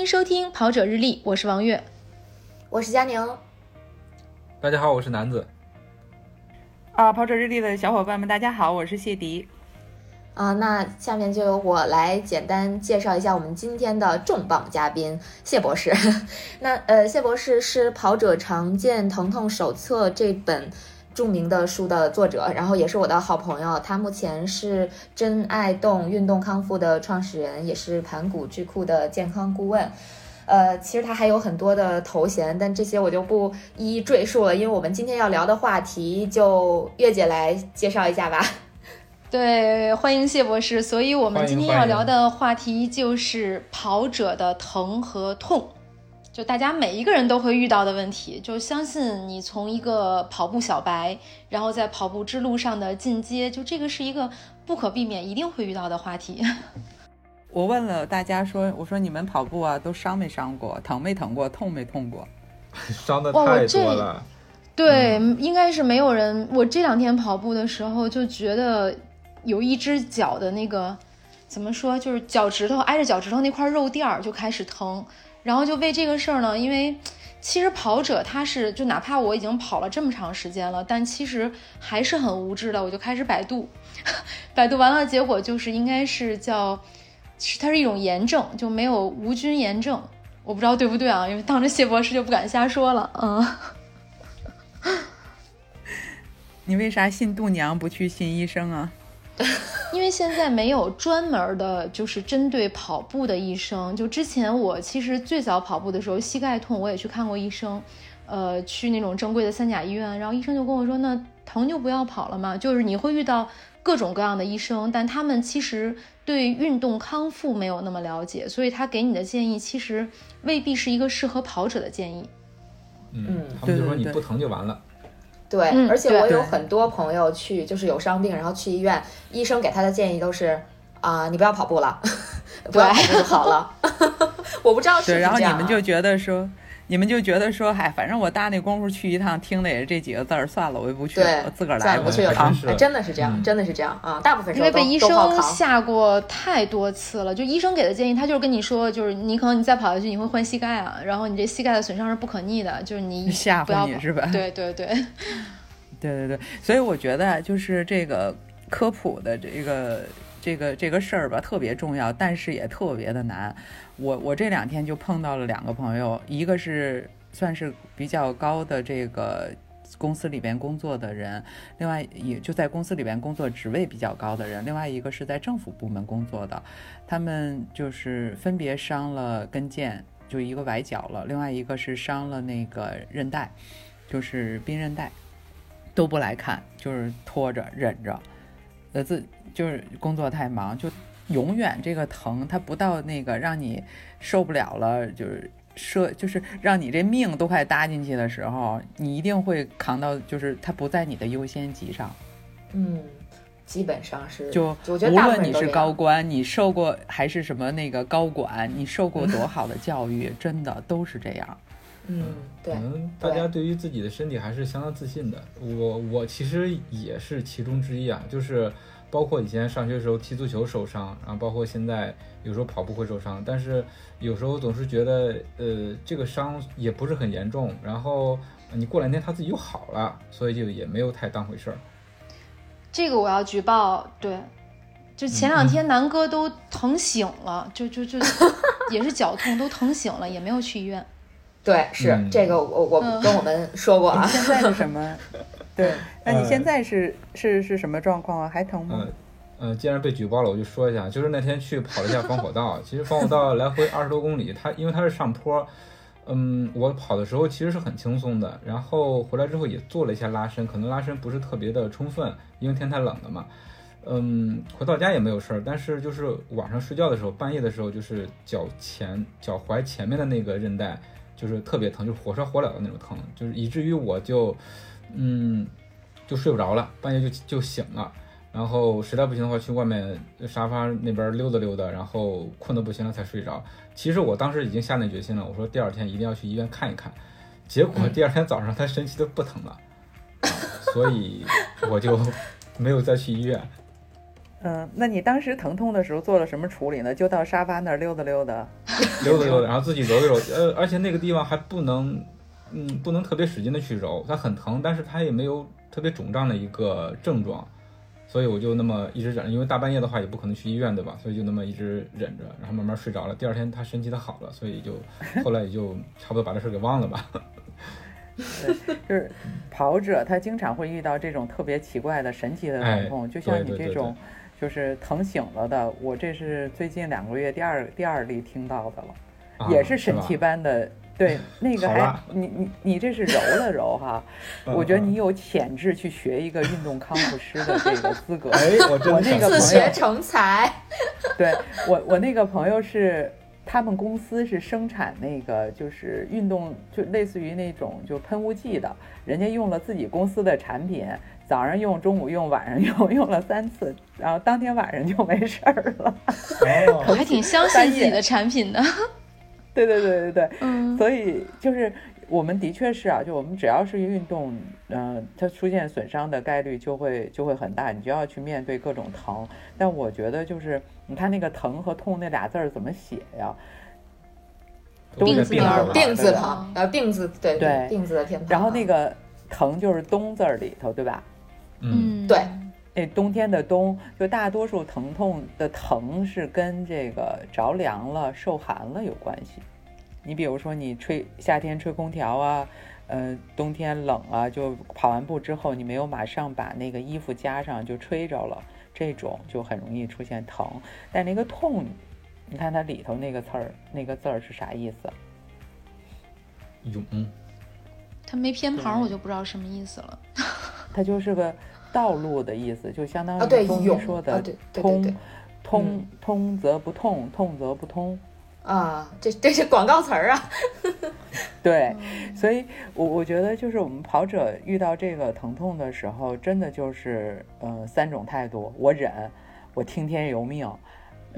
迎收听《跑者日历》，我是王悦，我是佳宁。大家好，我是南子。啊，跑者日历的小伙伴们，大家好，我是谢迪。啊，那下面就由我来简单介绍一下我们今天的重磅嘉宾谢博士。那呃，谢博士是《跑者常见疼痛手册》这本著名的书的作者，然后也是我的好朋友。他目前是真爱动运动康复的创始人，也是盘古智库的健康顾问。呃，其实他还有很多的头衔，但这些我就不一一赘述了，因为我们今天要聊的话题，就月姐来介绍一下吧。对，欢迎谢博士。所以，我们今天要聊的话题就是跑者的疼和痛，就大家每一个人都会遇到的问题。就相信你从一个跑步小白，然后在跑步之路上的进阶，就这个是一个不可避免、一定会遇到的话题。我问了大家说，我说你们跑步啊，都伤没伤过？疼没疼过？痛没痛过？伤的太多了。对，应该是没有人。我这两天跑步的时候就觉得。有一只脚的那个，怎么说，就是脚趾头挨着脚趾头那块肉垫儿就开始疼，然后就为这个事儿呢，因为其实跑者他是就哪怕我已经跑了这么长时间了，但其实还是很无知的，我就开始百度，百度完了，结果就是应该是叫，是它是一种炎症，就没有无菌炎症，我不知道对不对啊，因为当着谢博士就不敢瞎说了，嗯。你为啥信度娘不去信医生啊？因为现在没有专门的，就是针对跑步的医生。就之前我其实最早跑步的时候，膝盖痛，我也去看过医生，呃，去那种正规的三甲医院，然后医生就跟我说，那疼就不要跑了嘛。就是你会遇到各种各样的医生，但他们其实对运动康复没有那么了解，所以他给你的建议其实未必是一个适合跑者的建议。嗯，他们就说你不疼就完了。对，而且我有很多朋友去，就是有伤病，然后去医院，医生给他的建议都是啊，你不要跑步了，不要跑步就好了。我不知道是对，然后你们就觉得说。你们就觉得说，嗨，反正我搭那功夫去一趟，听的也是这几个字儿，算了，我就不去了，我自个儿来。不去了，真的是这样，真的是这样啊！大部分因为被医生吓过太多次了，就医生给的建议，他就是跟你说，就是你可能你再跑下去，你会换膝盖啊，然后你这膝盖的损伤是不可逆的，就是你 吓唬你是吧？对对对，对对 对，所以我觉得就是这个科普的这个这个这个事儿吧，特别重要，但是也特别的难。我我这两天就碰到了两个朋友，一个是算是比较高的这个公司里边工作的人，另外也就在公司里边工作职位比较高的人，另外一个是在政府部门工作的，他们就是分别伤了跟腱，就一个崴脚了，另外一个是伤了那个韧带，就是髌韧带，都不来看，就是拖着忍着，呃自就是工作太忙就。永远这个疼，它不到那个让你受不了了，就是说，就是让你这命都快搭进去的时候，你一定会扛到，就是它不在你的优先级上。嗯，基本上是。就我觉得，无论你是高官，你受过还是什么那个高管，你受过多好的教育，真的都是这样。嗯，对。可能大家对于自己的身体还是相当自信的。我我其实也是其中之一啊，就是。包括以前上学的时候踢足球受伤，然后包括现在有时候跑步会受伤，但是有时候总是觉得，呃，这个伤也不是很严重，然后你过两天他自己又好了，所以就也没有太当回事儿。这个我要举报，对，就前两天南哥都疼醒了，就就就 也是脚痛，都疼醒了，也没有去医院。对，是这个我我跟我们说过啊。现在是什么？对，那你现在是是是什么状况啊？还疼吗？嗯嗯，既然被举报了，我就说一下，就是那天去跑了一下防火道，其实防火道来回二十多公里，它因为它是上坡，嗯，我跑的时候其实是很轻松的，然后回来之后也做了一下拉伸，可能拉伸不是特别的充分，因为天太冷了嘛，嗯，回到家也没有事儿，但是就是晚上睡觉的时候，半夜的时候，就是脚前脚踝前面的那个韧带就是特别疼，就是火烧火燎的那种疼，就是以至于我就。嗯，就睡不着了，半夜就就醒了，然后实在不行的话，去外面沙发那边溜达溜达，然后困得不行了才睡着。其实我当时已经下定决心了，我说第二天一定要去医院看一看。结果第二天早上他神奇的不疼了，所以我就没有再去医院。嗯，那你当时疼痛的时候做了什么处理呢？就到沙发那儿溜达溜达。溜达溜达，然后自己揉一揉。呃，而且那个地方还不能，嗯，不能特别使劲的去揉，它很疼，但是它也没有特别肿胀的一个症状，所以我就那么一直忍着，因为大半夜的话也不可能去医院，对吧？所以就那么一直忍着，然后慢慢睡着了。第二天它神奇的好了，所以就后来也就差不多把这事儿给忘了吧。对，就是跑者他经常会遇到这种特别奇怪的神奇的疼痛，就像你这种就是疼醒了的。我这是最近两个月第二第二例听到的了，也是神奇般的。对，那个还你你你这是揉了揉哈，我觉得你有潜质去学一个运动康复师的这个资格。哎，我我那个自学成才。对我我那个朋友是。他们公司是生产那个，就是运动，就类似于那种就喷雾剂的。人家用了自己公司的产品，早上用，中午用，晚上用，用了三次，然后当天晚上就没事儿了。我还挺相信自己的产品的。对对对对对，嗯，所以就是我们的确是啊，就我们只要是运动，嗯，它出现损伤的概率就会就会很大，你就要去面对各种疼。但我觉得就是。你看那个疼和痛那俩字儿怎么写呀？病字旁，病字旁，呃，病字对对，病字的偏旁。然后那个疼就是冬字儿里头，对吧？嗯，对。那冬天的冬，就大多数疼痛的疼是跟这个着凉了、受寒了有关系。你比如说，你吹夏天吹空调啊，呃，冬天冷啊，就跑完步之后，你没有马上把那个衣服加上，就吹着了。这种就很容易出现疼，但那个痛，你看它里头那个词儿，那个字儿是啥意思？勇。它没偏旁，我就不知道什么意思了。它就是个道路的意思，就相当于中医说的通，通通则不痛，痛则不通。啊，这这是广告词儿啊。对，所以，我我觉得就是我们跑者遇到这个疼痛的时候，真的就是，呃，三种态度：我忍，我听天由命，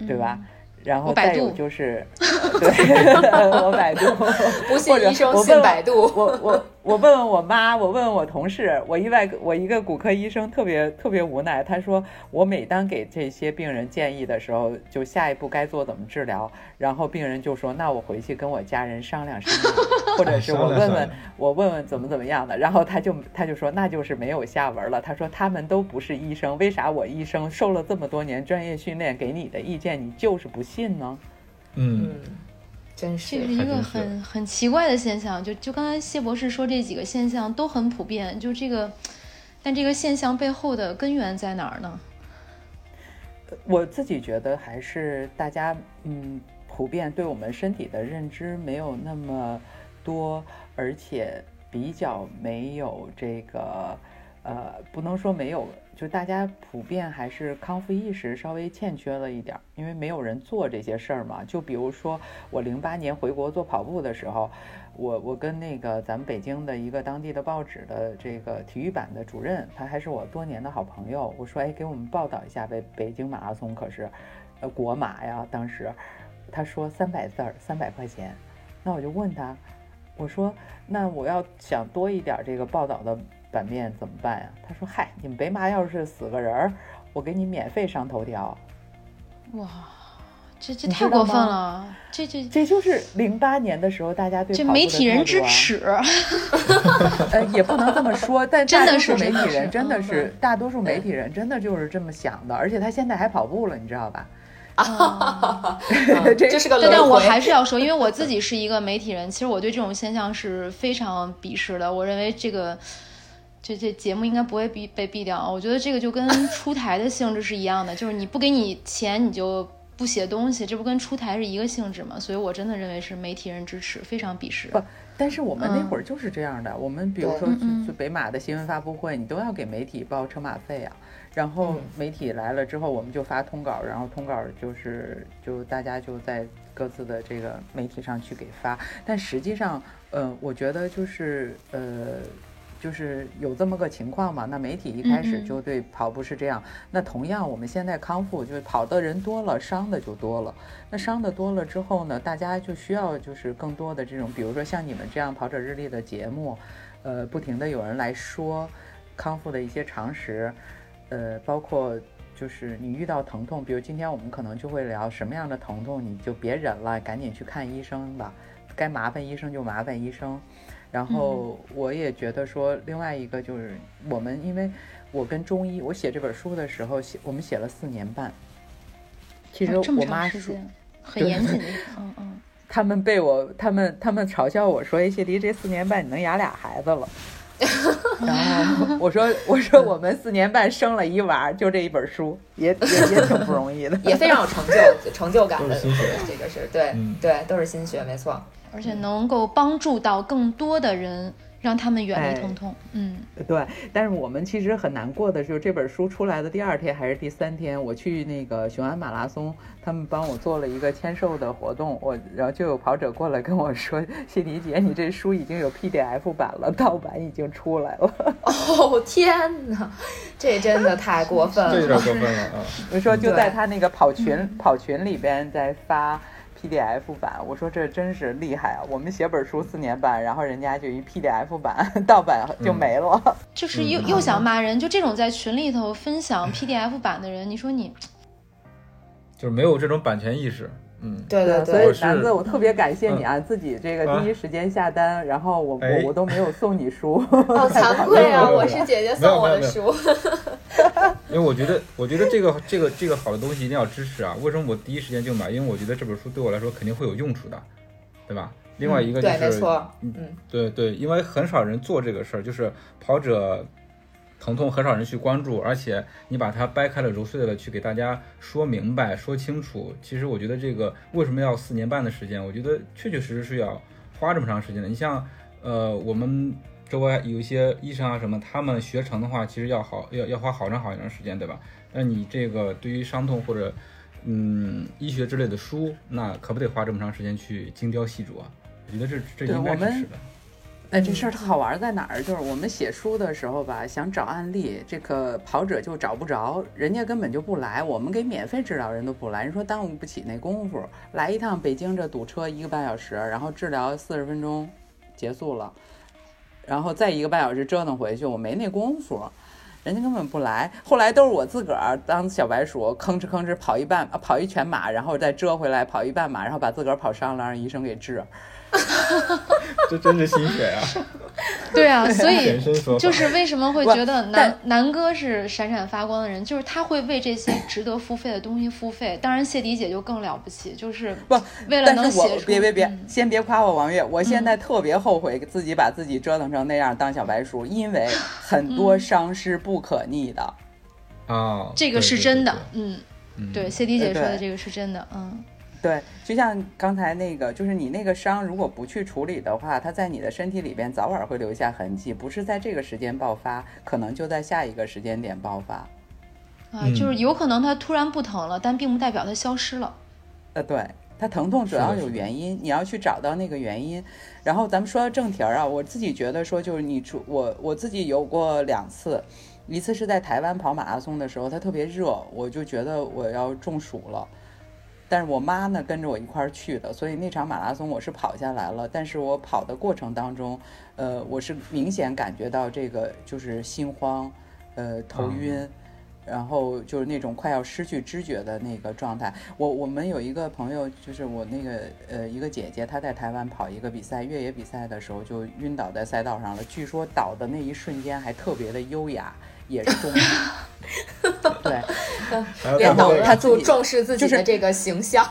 对吧？然后再有就是，对，我百度，不信医生信百度。我我我问问我妈，我问问我同事，我意外我一个骨科医生特别特别无奈，他说我每当给这些病人建议的时候，就下一步该做怎么治疗，然后病人就说那我回去跟我家人商量商量，或者是我问问我问问怎么怎么样的，然后他就他就说那就是没有下文了。他说他们都不是医生，为啥我医生受了这么多年专业训练，给你的意见你就是不信？信呢？嗯，真是这是一个很很奇怪的现象。就就刚才谢博士说这几个现象都很普遍，就这个，但这个现象背后的根源在哪儿呢？我自己觉得还是大家嗯，普遍对我们身体的认知没有那么多，而且比较没有这个呃，不能说没有。就大家普遍还是康复意识稍微欠缺了一点，因为没有人做这些事儿嘛。就比如说我零八年回国做跑步的时候，我我跟那个咱们北京的一个当地的报纸的这个体育版的主任，他还是我多年的好朋友。我说，哎，给我们报道一下呗北京马拉松，可是，呃，国马呀。当时他说三百字儿，三百块钱。那我就问他，我说，那我要想多一点这个报道的。版面怎么办呀？他说：“嗨，你们北马要是死个人儿，我给你免费上头条。”哇，这这太过分了！这这这就是零八年的时候，大家对这媒体人之耻。呃，也不能这么说，但 真的是媒体人，真的是大多数媒体人真的就是这么想的。而且他现在还跑步了，你知道吧？啊，这是个对，但我还是要说，因为我自己是一个媒体人，其实我对这种现象是非常鄙视的。我认为这个。这这节目应该不会被被毙掉，我觉得这个就跟 出台的性质是一样的，就是你不给你钱，你就不写东西，这不跟出台是一个性质吗？所以我真的认为是媒体人支持，非常鄙视。不，但是我们那会儿就是这样的，我们比如说去北马的新闻发布会，你都要给媒体报车马费啊。然后媒体来了之后，我们就发通稿，然后通稿就是就大家就在各自的这个媒体上去给发。但实际上，呃，我觉得就是呃。就是有这么个情况嘛？那媒体一开始就对跑步是这样。那同样，我们现在康复就是跑的人多了，伤的就多了。那伤的多了之后呢，大家就需要就是更多的这种，比如说像你们这样跑者日历的节目，呃，不停的有人来说康复的一些常识，呃，包括。就是你遇到疼痛，比如今天我们可能就会聊什么样的疼痛，你就别忍了，赶紧去看医生吧，该麻烦医生就麻烦医生。然后我也觉得说，另外一个就是我们，因为我跟中医，我写这本书的时候写，我们写了四年半。其实这么我妈说，长时间，很严谨的，嗯嗯。他们被我，他们他们嘲笑我说：“哎，谢迪，这四年半你能养俩孩子了。”然后我说：“我说我们四年半生了一娃，就这一本书，也也也挺不容易的，也非常有成就成就感的。这个是对嗯对，都是心血，没错。而且能够帮助到更多的人，让他们远哎离疼痛。嗯，对。但是我们其实很难过的就是这本书出来的第二天还是第三天，我去那个雄安马拉松，他们帮我做了一个签售的活动，我然后就有跑者过来跟我说：谢迪姐，你这书已经有 PDF 版了，盗版已经出来了。”哦天哪，这真的太过分这有点了。过分了啊！我说就在他那个跑群跑群里边在发 PDF 版，我说这真是厉害啊！我们写本书四年半，然后人家就一 PDF 版盗版就没了。就是又嗯又想骂人，就这种在群里头分享 PDF 版的人，你说你就是没有这种版权意识。嗯，对对所以我是南子，我特别感谢你啊，自己这个第一时间下单，然后我哎我我都没有送你书。好惭愧啊！我是姐姐送我的书。因为我觉得，我觉得这个这个这个好的东西一定要支持啊！为什么我第一时间就买？因为我觉得这本书对我来说肯定会有用处的，对吧？另外一个就对，没是，错。嗯嗯，对对，因为很少人做这个事儿，就是跑者疼痛很少人去关注，而且你把它掰开了揉碎了去给大家说明白、说清楚。其实我觉得这个为什么要四年半的时间？我觉得确确实实是要花这么长时间的。你像呃，我们周围有一些医生啊什么，他们学成的话，其实要好要要花好长好长时间，对吧？那你这个对于伤痛或者嗯医学之类的书，那可不得花这么长时间去精雕细琢啊？我觉得这这应该是的。哎，这事儿特好玩在哪儿？就是我们写书的时候吧，想找案例，这个跑者就找不着，人家根本就不来。我们给免费治疗人都不来，人说耽误不起那功夫。来一趟北京这堵车一个半小时，然后治疗四十分钟结束了，然后再一个半小时折腾回去，我没那功夫。人家根本不来，后来都是我自个儿当小白鼠，吭哧吭哧跑一半，跑一全马，然后再折回来跑一半马，然后把自个儿跑伤了，让医生给治。这真是心血啊！对啊，所以就是为什么会觉得南但南哥是闪闪发光的人，就是他会为这些值得付费的东西付费。当然，谢迪姐就更了不起，就是不为了能写出别别别，嗯。先别夸我王月，我现在特别后悔自己把自己折腾成那样当小白鼠，因为 很多伤是不可逆的。啊，这个是真的，嗯，嗯。对，谢迪姐说的这个是真的，嗯，对，就像刚才那个，就是你那个伤，如果不去处理的话，它在你的身体里边早晚会留下痕迹，不是在这个时间爆发，可能就在下一个时间点爆发。啊，嗯就是有可能它突然不疼了，但并不代表它消失了。呃，对，它疼痛主要有原因，你要去找到那个原因。然后咱们说到正题儿啊，我自己觉得说，就是你出我我自己有过两次，一次是在台湾跑马拉松的时候，它特别热，我就觉得我要中暑了。但是我妈呢跟着我一块儿去的，所以那场马拉松我是跑下来了。但是我跑的过程当中，呃，我是明显感觉到这个就是心慌，呃，头啊晕。然后就是那种快要失去知觉的那个状态。我我们有一个朋友，就是我那个呃一个姐姐，她在台湾跑一个比赛，越野比赛的时候就晕倒在赛道上了。据说倒的那一瞬间还特别的优雅，也是中 对还有别懂了，然后他注重重视自己的这个形象。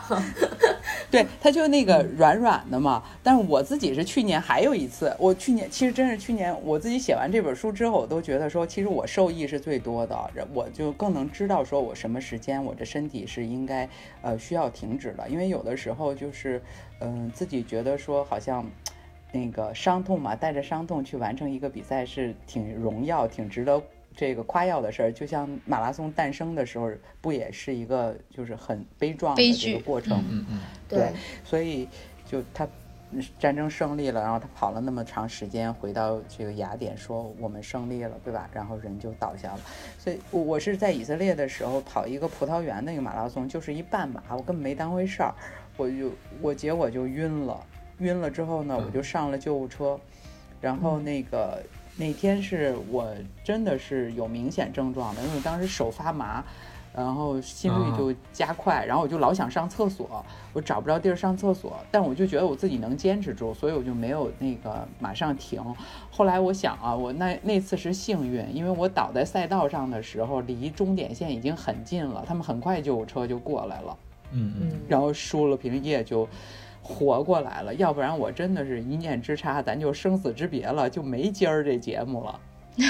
对，他就那个软软的嘛。但是我自己是去年还有一次，我去年其实真是去年我自己写完这本书之后，我都觉得说，其实我受益是最多的，我就更能知道说我什么时间我这身体是应该呃需要停止了，因为有的时候就是嗯、自己觉得说好像。那个伤痛嘛，带着伤痛去完成一个比赛是挺荣耀、挺值得这个夸耀的事儿。就像马拉松诞生的时候，不也是一个就是很悲壮的这个过程？嗯嗯，对，所以就他嗯战争胜利了，然后他跑了那么长时间，回到这个雅典说我们胜利了，对吧？然后人就倒下了。所以我我是在以色列的时候跑一个葡萄园的一个马拉松，就是一半马，我根本没当回事儿，我就我结果就晕了，晕了之后呢，我就上了救护车，然后那个。那天是我真的是有明显症状的，因为我当时手发麻，然后心率就加快，然后我就老想上厕所，我找不着地儿上厕所，但我就觉得我自己能坚持住，所以我就没有那个马上停。后来我想啊，我那那次是幸运，因为我倒在赛道上的时候离终点线已经很近了，他们很快救护车就过来了，嗯嗯，然后输了瓶液就活过来了，要不然我真的是一念之差，咱就生死之别了，就没今儿这节目了。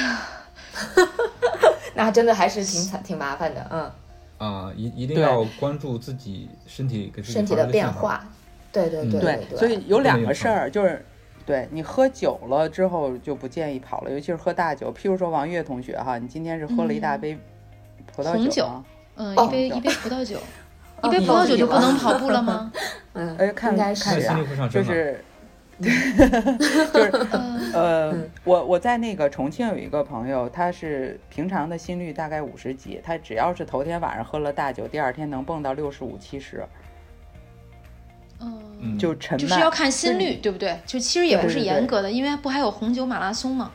那真的还是挺惨、挺麻烦的，嗯。啊，一一定要关注自己身体给身体的。变化，对对对对，对，所以有两个事儿，就是对你喝酒了之后就不建议跑了，尤其是喝大酒。譬如说王悦同学哈，你今天是喝了一大杯葡萄红酒吗？嗯，哦一杯一杯葡萄酒，哦一杯葡萄酒就不能跑步了吗？嗯，哎，看就是。就是嗯 呃 嗯，我我在那个重庆有一个朋友，他是平常的心率大概五十几，他只要是头天晚上喝了大酒，第二天能蹦到六十五七十，嗯，嗯，就沉脉就是要看心率，对不对？就其实也不是严格的，因为不还有红酒马拉松吗？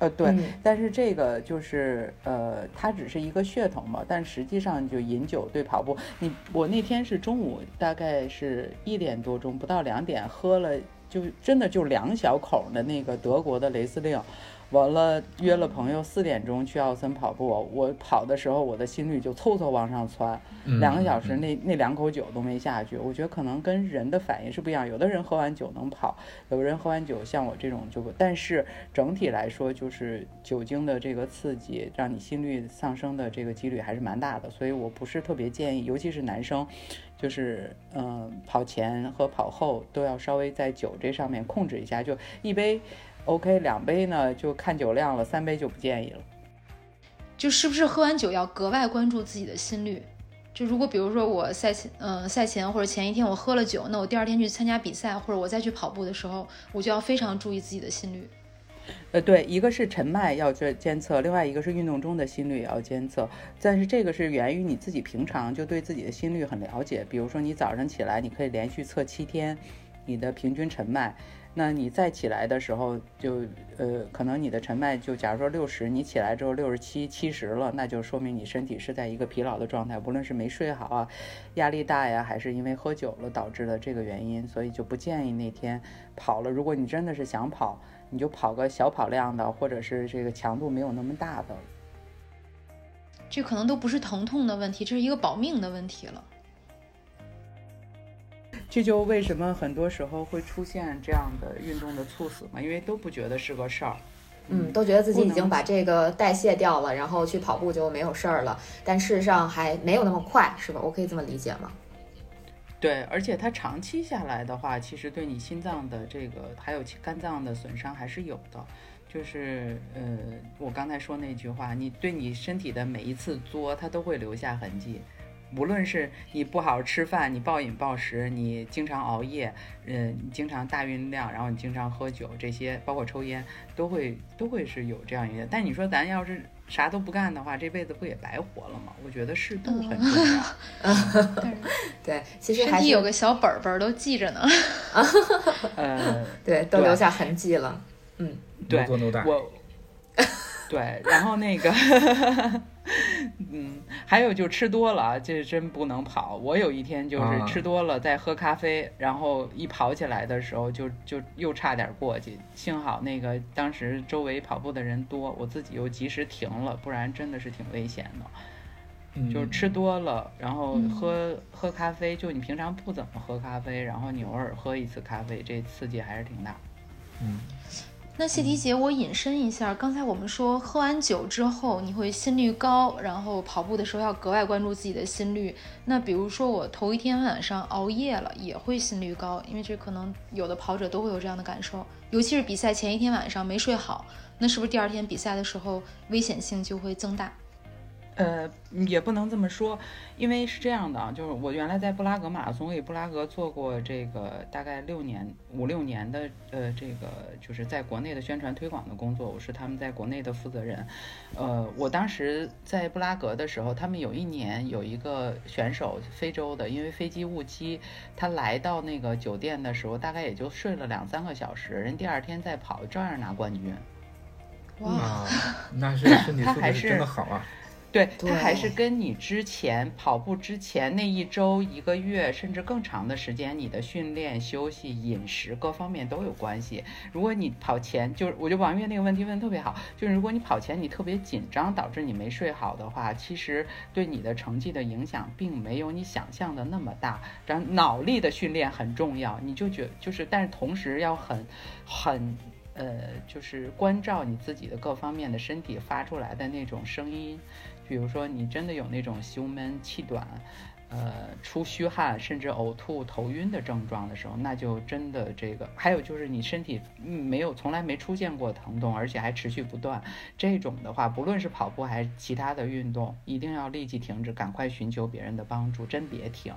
呃，对，嗯。但是这个就是呃，它只是一个噱头嘛，但实际上就饮酒对跑步，你我那天是中午大概是一点多钟，不到两点喝了，就真的就两小口的那个德国的雷司令，完了约了朋友四点钟去奥森跑步，我跑的时候我的心率就嗖嗖往上窜，嗯两个小时嗯那那两口酒都没下去，我觉得可能跟人的反应是不一样。有的人喝完酒能跑，有的人喝完酒像我这种就不。但是整体来说，就是酒精的这个刺激，让你心率上升的这个几率还是蛮大的。所以我不是特别建议，尤其是男生，就是嗯、呃跑前和跑后都要稍微在酒这上面控制一下，就一杯 OK，两杯呢就看酒量了，三杯就不建议了。就是不是喝完酒要格外关注自己的心率？就如果比如说我赛前，嗯、赛前或者前一天我喝了酒，那我第二天去参加比赛或者我再去跑步的时候，我就要非常注意自己的心率。呃，对，一个是晨脉要监监测，另外一个是运动中的心率也要监测。但是这个是源于你自己平常就对自己的心率很了解。比如说你早上起来，你可以连续测七天你的平均晨脉，那你再起来的时候就呃，可能你的晨脉就假如说六十，你起来之后六十七、七十了，那就说明你身体是在一个疲劳的状态，无论是没睡好啊、压力大呀，还是因为喝酒了导致的这个原因，所以就不建议那天跑了。如果你真的是想跑，你就跑个小跑量的，或者是这个强度没有那么大的。这可能都不是疼痛的问题，这是一个保命的问题了。这就为什么很多时候会出现这样的运动的猝死嘛，因为都不觉得是个事儿。嗯，都觉得自己已经把这个代谢掉了，然后去跑步就没有事儿了，但事实上还没有那么快，是吧？我可以这么理解吗？对，而且它长期下来的话，其实对你心脏的这个还有肝脏的损伤还是有的。就是呃，我刚才说那句话，你对你身体的每一次作，它都会留下痕迹。无论是你不好好吃饭，你暴饮暴食，你经常熬夜，嗯，你经常大运量，然后你经常喝酒，这些包括抽烟，都会都会是有这样一个。但你说咱要是啥都不干的话，这辈子不也白活了吗？我觉得适度很重要。对，其实还是身体有个小本本儿都记着呢。呃，对，都留下痕迹了。嗯，对我，对，然后那个，嗯，还有就吃多了，这真不能跑。我有一天就是啊吃多了，在喝咖啡，然后一跑起来的时候就就又差点过去，幸好那个当时周围跑步的人多，我自己又及时停了，不然真的是挺危险的。嗯就是吃多了，然后嗯喝、喝咖啡，就你平常不怎么喝咖啡，然后你偶尔喝一次咖啡，这刺激还是挺大。嗯那谢迪姐，我引申一下，刚才我们说喝完酒之后你会心率高，然后跑步的时候要格外关注自己的心率。那比如说我头一天晚上熬夜了，也会心率高，因为这可能有的跑者都会有这样的感受，尤其是比赛前一天晚上没睡好，那是不是第二天比赛的时候危险性就会增大？呃，也不能这么说，因为是这样的啊，就是我原来在布拉格马拉松，我给布拉格做过这个大概六年五六年的呃这个就是在国内的宣传推广的工作，我是他们在国内的负责人。呃，我当时在布拉格的时候，他们有一年有一个选手非洲的，因为飞机误机，他来到那个酒店的时候，大概也就睡了两三个小时，人第二天再跑照样拿冠军。哇，啊，那是身体素质是他还是真的好啊。对，它还是跟你之前跑步之前那一周、一个月，甚至更长的时间，你的训练、休息、饮食各方面都有关系。如果你跑前就是，我觉得王月那个问题问的特别好，就是如果你跑前你特别紧张，导致你没睡好的话，其实对你的成绩的影响并没有你想象的那么大。然后脑力的训练很重要，你就觉就是，但是同时要很很。呃，就是关照你自己的各方面的身体发出来的那种声音，比如说你真的有那种胸闷、气短，呃，出虚汗，甚至呕吐、头晕的症状的时候，那就真的这个。还有就是你身体没有从来没出现过疼痛，而且还持续不断，这种的话，不论是跑步还是其他的运动，一定要立即停止，赶快寻求别人的帮助，真别停。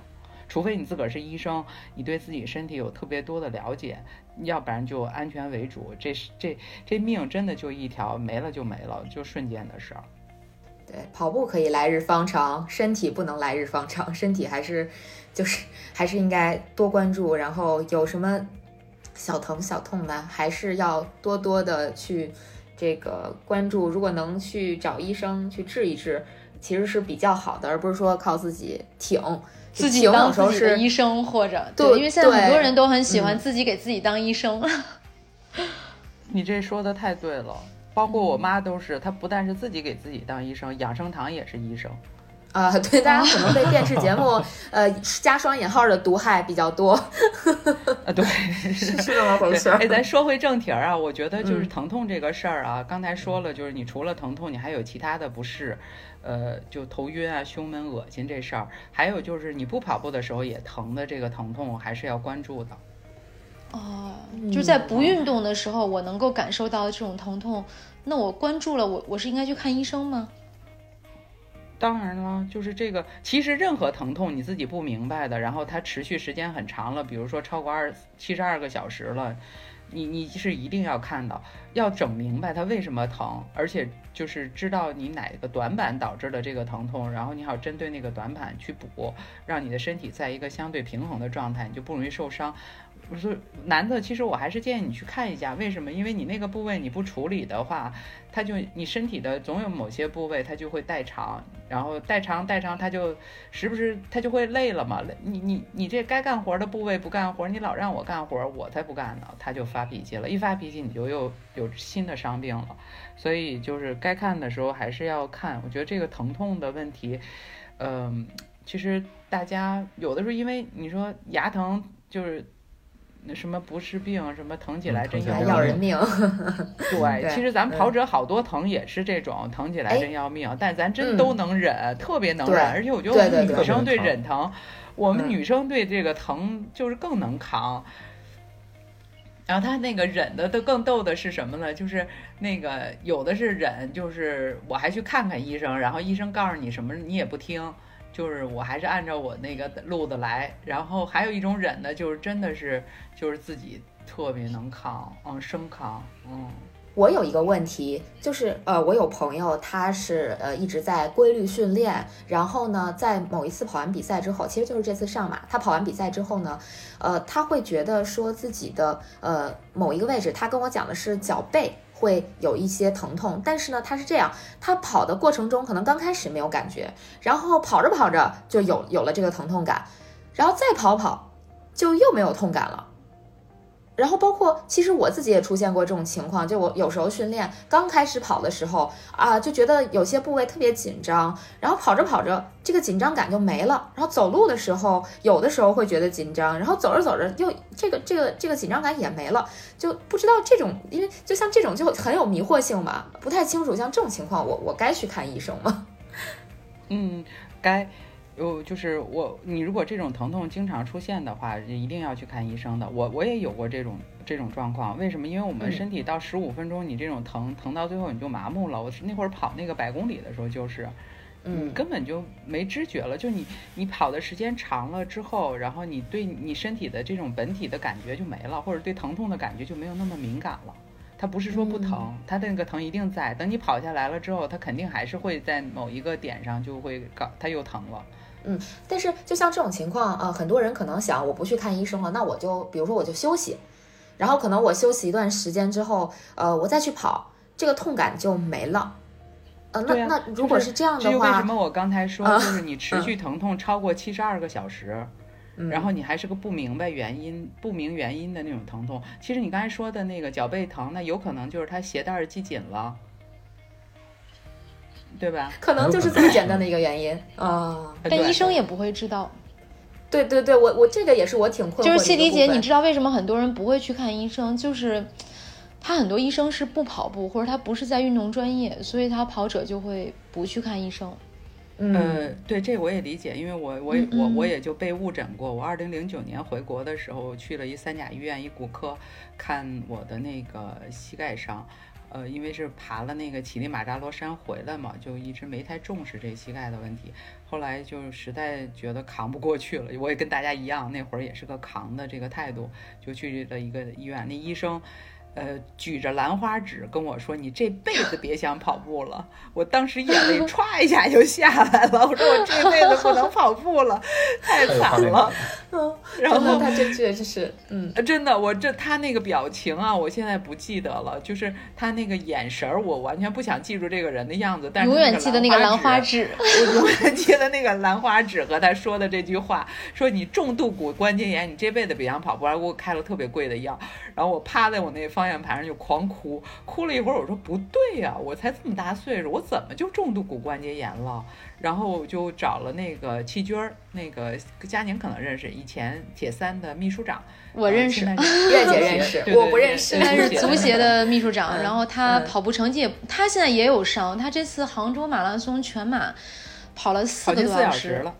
除非你自个儿是医生，你对自己身体有特别多的了解，要不然就安全为主。这是这这命真的就一条，没了就没了，就瞬间的事儿。对，跑步可以来日方长，身体不能来日方长，身体还是就是还是应该多关注，然后有什么小疼小痛的，还是要多多的去这个关注。如果能去找医生去治一治，其实是比较好的，而不是说靠自己挺。自己当自己的医生，或者对因为现在很多人都很喜欢嗯自己给自己当医生。你这说的太对了，包括我妈都是，她不但是自己给自己当医生，养生堂也是医生。啊、对，大家可能被电视节目 呃加双引号的毒害比较多，啊，对，是是这么回事儿。哎，咱说回正题儿啊，我觉得就是嗯疼痛这个事儿啊，刚才说了，就是你除了疼痛，你还有其他的不适，呃，就头晕啊、胸闷、恶心这事儿，还有就是你不跑步的时候也疼的这个疼痛，还是要关注的。哦，就是在不运动的时候，我能够感受到这种疼痛，那我关注了，我我是应该去看医生吗？当然了，就是这个，其实任何疼痛你自己不明白的，然后它持续时间很长了，比如说超过二七十二个小时了，你你是一定要看到，要整明白它为什么疼，而且就是知道你哪个短板导致的这个疼痛，然后你好针对那个短板去补，让你的身体在一个相对平衡的状态，你就不容易受伤。我说男的，其实我还是建议你去看一下，为什么？因为你那个部位你不处理的话，它就你身体的总有某些部位它就会代偿，然后代偿代偿，它就时不时它就会累了嘛。你你你这该干活的部位不干活，你老让我干活，我才不干呢，他就发脾气了。一发脾气你就又有新的伤病了，所以就是该看的时候还是要看。我觉得这个疼痛的问题，嗯、其实大家有的时候因为你说牙疼就是。那什么不是病，什么疼起来真要命要人命，对，其实咱们嗯跑者好多疼也是这种，疼起来哎真要命，但咱真嗯都能忍，特别能忍。而且我觉得女生对忍疼，我们嗯女生对这个疼就是更能扛。然后他那个忍的都更逗的是什么呢？就是那个有的是忍，就是我还去看看医生，然后医生告诉你什么你也不听，就是我还是按照我那个路子来。然后还有一种忍呢，就是真的是就是自己特别能扛，嗯，生扛，嗯。我有一个问题，就是呃，我有朋友他是呃一直在规律训练，然后呢，在某一次跑完比赛之后，其实就是这次上马，他跑完比赛之后呢，呃，他会觉得说自己的呃某一个位置，他跟我讲的是脚背会有一些疼痛，但是呢，他是这样，他跑的过程中可能刚开始没有感觉，然后跑着跑着就有有了这个疼痛感，然后再跑跑就又没有痛感了。然后包括，其实我自己也出现过这种情况，就我有时候训练刚开始跑的时候啊，就觉得有些部位特别紧张，然后跑着跑着，这个紧张感就没了。然后走路的时候，有的时候会觉得紧张，然后走着走着又这个这个这个紧张感也没了，就不知道这种，因为就像这种就很有迷惑性嘛，不太清楚。像这种情况，我我该去看医生吗？嗯，该有就是我，你如果这种疼痛经常出现的话，一定要去看医生的。我我也有过这种这种状况，为什么？因为我们嗯身体到十五分钟，你这种疼疼到最后你就麻木了。我是那会儿跑那个百公里的时候，就是。你嗯根本就没知觉了，就你你跑的时间长了之后，然后你对你身体的这种本体的感觉就没了，或者对疼痛的感觉就没有那么敏感了。它不是说不疼，它的那个疼一定在。等你跑下来了之后，它肯定还是会在某一个点上就会搞，它又疼了。但是就像这种情况，呃，很多人可能想，我不去看医生了，那我就比如说我就休息，然后可能我休息一段时间之后，呃，我再去跑，这个痛感就没了。呃，那啊那如果是这样的话，为什么我刚才说，啊就是你持续疼痛超过七十二个小时，嗯然后你还是个不明白原因、不明原因的那种疼痛。其实你刚才说的那个脚背疼，那有可能就是他鞋带系紧了，对吧？可能就是这么简单的一个原因啊。但医生也不会知道。对对对，我我这个也是我挺困惑的就是谢迪姐，你知道为什么很多人不会去看医生？就是他很多医生是不跑步，或者他不是在运动专业，所以他跑者就会不去看医生。嗯呃，对，这我也理解，因为我我嗯我我嗯也就被误诊过。我二零零九年回国的时候，去了一三甲医院一骨科看我的那个膝盖伤。呃，因为是爬了那个乞力马扎罗山回来嘛，就一直没太重视这膝盖的问题。后来就实在觉得扛不过去了，我也跟大家一样，那会儿也是个扛的这个态度，就去了一个医院。那医生，呃，举着兰花指跟我说：“你这辈子别想跑步了。”我当时眼泪歘一下就下来了。我说：“我这辈子不能跑步了，太惨了感。了。然，后他这确实是，嗯，呃真的，我这他那个表情啊，我现在不记得了，就是他那个眼神儿，我完全不想记住这个人的样子，但是永远记得那个兰花指，指，我永远记得那个兰花指和他说的这句话，说你重度骨关节炎，你这辈子别想跑步，还给我开了特别贵的药，然后我趴在我那方向盘上就狂哭，哭了一会儿，我说不对呀、我才这么大岁数，我怎么就重度骨关节炎了？然后我就找了那个戚军儿，那个佳宁可能认识，以前铁三的秘书长，我 认识月姐认识，我不认识现在是足协的秘书长，嗯然后他嗯跑步成绩也，他现在也有伤，他这次杭州马拉松全马跑了四个多小小时了，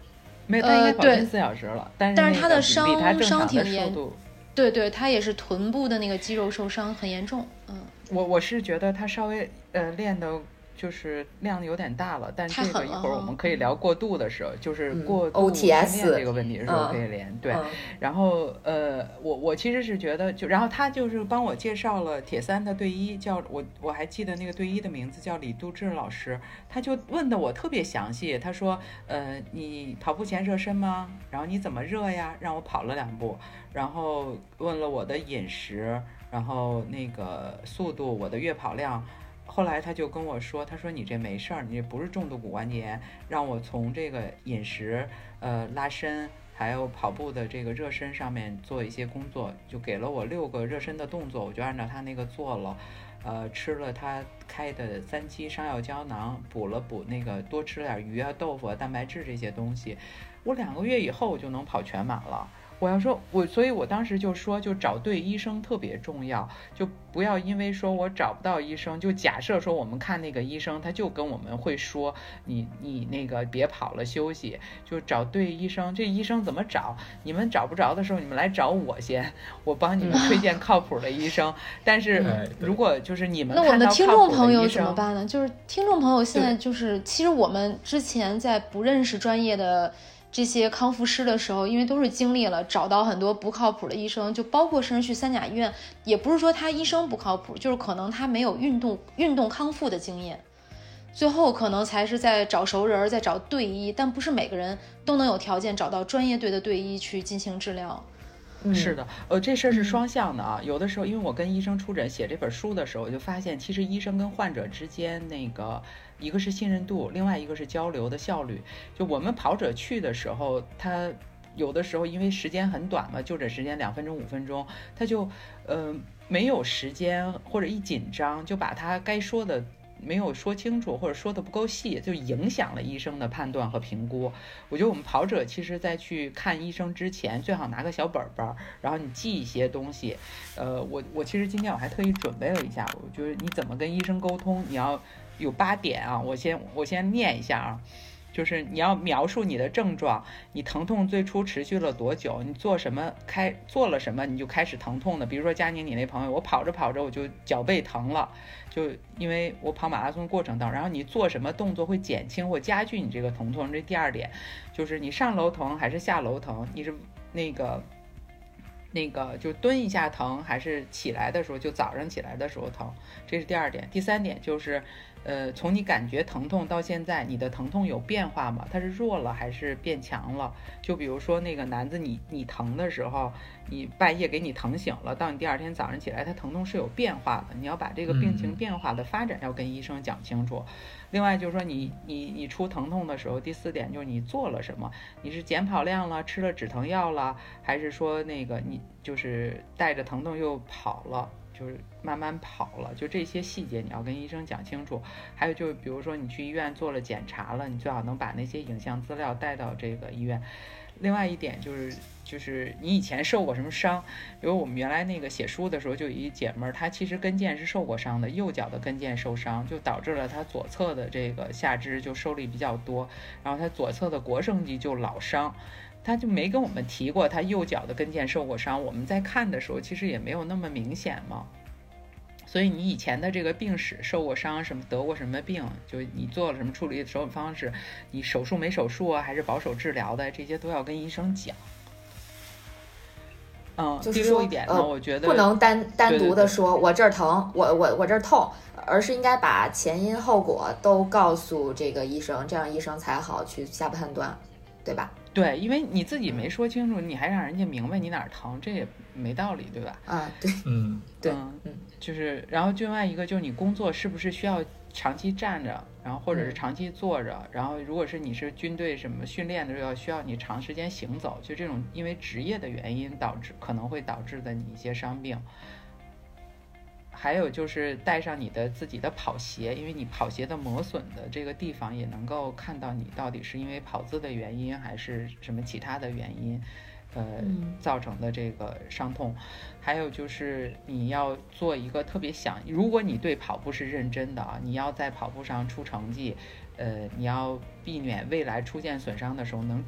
没有，呃他应该跑对进四小时了，但是但是他的伤伤挺严重。对对，他也是臀部的那个肌肉受伤很严重，嗯，我我是觉得他稍微呃练的，就是量有点大了，但这个一会儿我们可以聊过度的时候，就是嗯过度训练这个问题的时候嗯可以连。对，嗯然后呃，我我其实是觉得就，然后他就是帮我介绍了铁三的队医，叫我我还记得那个队医的名字叫李杜志老师，他就问的我特别详细，他说呃你跑步前热身吗？然后你怎么热呀？让我跑了两步，然后问了我的饮食，然后那个速度，我的月跑量。后来他就跟我说，他说你这没事儿，你这不是重度骨关节炎，让我从这个饮食、呃拉伸，还有跑步的这个热身上面做一些工作，就给了我六个热身的动作，我就按照他那个做了。呃，吃了他开的三七伤药胶囊，补了补那个多吃了点鱼啊、豆腐啊、蛋白质这些东西，我两个月以后我就能跑全马了。我要说，我所以，我当时就说，就找对医生特别重要，就不要因为说我找不到医生，就假设说我们看那个医生，他就跟我们会说，你你那个别跑了，休息，就找对医生。这医生怎么找？你们找不着的时候，你们来找我先，我帮你们推荐靠谱的医生。但是如果就是你们那我们的听众朋友，怎么办呢？就是听众朋友现在就是，其实我们之前在不认识专业的这些康复师的时候，因为都是经历了找到很多不靠谱的医生，就包括甚至去三甲医院，也不是说他医生不靠谱，就是可能他没有运动运动康复的经验。最后可能才是在找熟人儿，在找队医，但不是每个人都能有条件找到专业队的队医去进行治疗。嗯是的，呃，这事儿是嗯双向的啊。有的时候，因为我跟医生出诊写这本书的时候，我就发现，其实医生跟患者之间那个，一个是信任度，另外一个是交流的效率。就我们跑者去的时候，他有的时候因为时间很短嘛，就诊时间两分钟、五分钟，他就呃没有时间或者一紧张就把他该说的。没有说清楚，或者说的不够细，就影响了医生的判断和评估。我觉得我们跑者其实，在去看医生之前，最好拿个小本本，然后你记一些东西。呃，我我其实今天我还特意准备了一下，我觉得你怎么跟医生沟通，你要有八点啊，我先我先念一下啊。就是你要描述你的症状，你疼痛最初持续了多久？你做什么开做了什么你就开始疼痛的？比如说佳宁，你那朋友，我跑着跑着我就脚背疼了，就因为我跑马拉松过程当中，然后你做什么动作会减轻或加剧你这个疼痛？这第二点，就是你上楼疼还是下楼疼？你是那个那个就蹲一下疼，还是起来的时候就早上起来的时候疼？这是第二点。第三点就是呃，从你感觉疼痛到现在，你的疼痛有变化吗？它是弱了还是变强了？就比如说那个男子，你你疼的时候，你半夜给你疼醒了，到你第二天早上起来，他疼痛是有变化的。你要把这个病情变化的发展要跟医生讲清楚。另外就是说，你你你出疼痛的时候，第四点就是你做了什么？你是减跑量了，吃了止疼药了，还是说那个你就是带着疼痛又跑了？就是慢慢跑了，就这些细节你要跟医生讲清楚。还有就是，比如说你去医院做了检查了，你最好能把那些影像资料带到这个医院。另外一点就是，就是你以前受过什么伤？比如我们原来那个写书的时候，就有一姐们儿，她其实跟腱是受过伤的，右脚的跟腱受伤，就导致了她左侧的这个下肢就受力比较多，然后她左侧的腘绳肌就老伤。他就没跟我们提过他右脚的跟腱受过伤，我们在看的时候其实也没有那么明显嘛。所以你以前的这个病史、受过伤什么、得过什么病，就你做了什么处理的手法方式，你手术没手术啊，还是保守治疗的，这些都要跟医生讲。嗯，就是说一点呢，我觉得不能单单独的说我这儿疼，我我我这儿痛，而是应该把前因后果都告诉这个医生，这样医生才好去下判断，对吧？对，因为你自己没说清楚，你还让人家明白你哪儿疼，这也没道理，对吧？啊，对，嗯，对，嗯，就是，然后另外一个就是你工作是不是需要长期站着，然后或者是长期坐着，然后如果是你是军队什么训练的时候，需要你长时间行走，就这种因为职业的原因导致可能会导致的你一些伤病。还有就是带上你的自己的跑鞋，因为你跑鞋的磨损的这个地方也能够看到你到底是因为跑姿的原因还是什么其他的原因，呃造成的这个伤痛。还有就是你要做一个特别想，如果你对跑步是认真的啊，你要在跑步上出成绩，呃，你要避免未来出现损伤的时候能。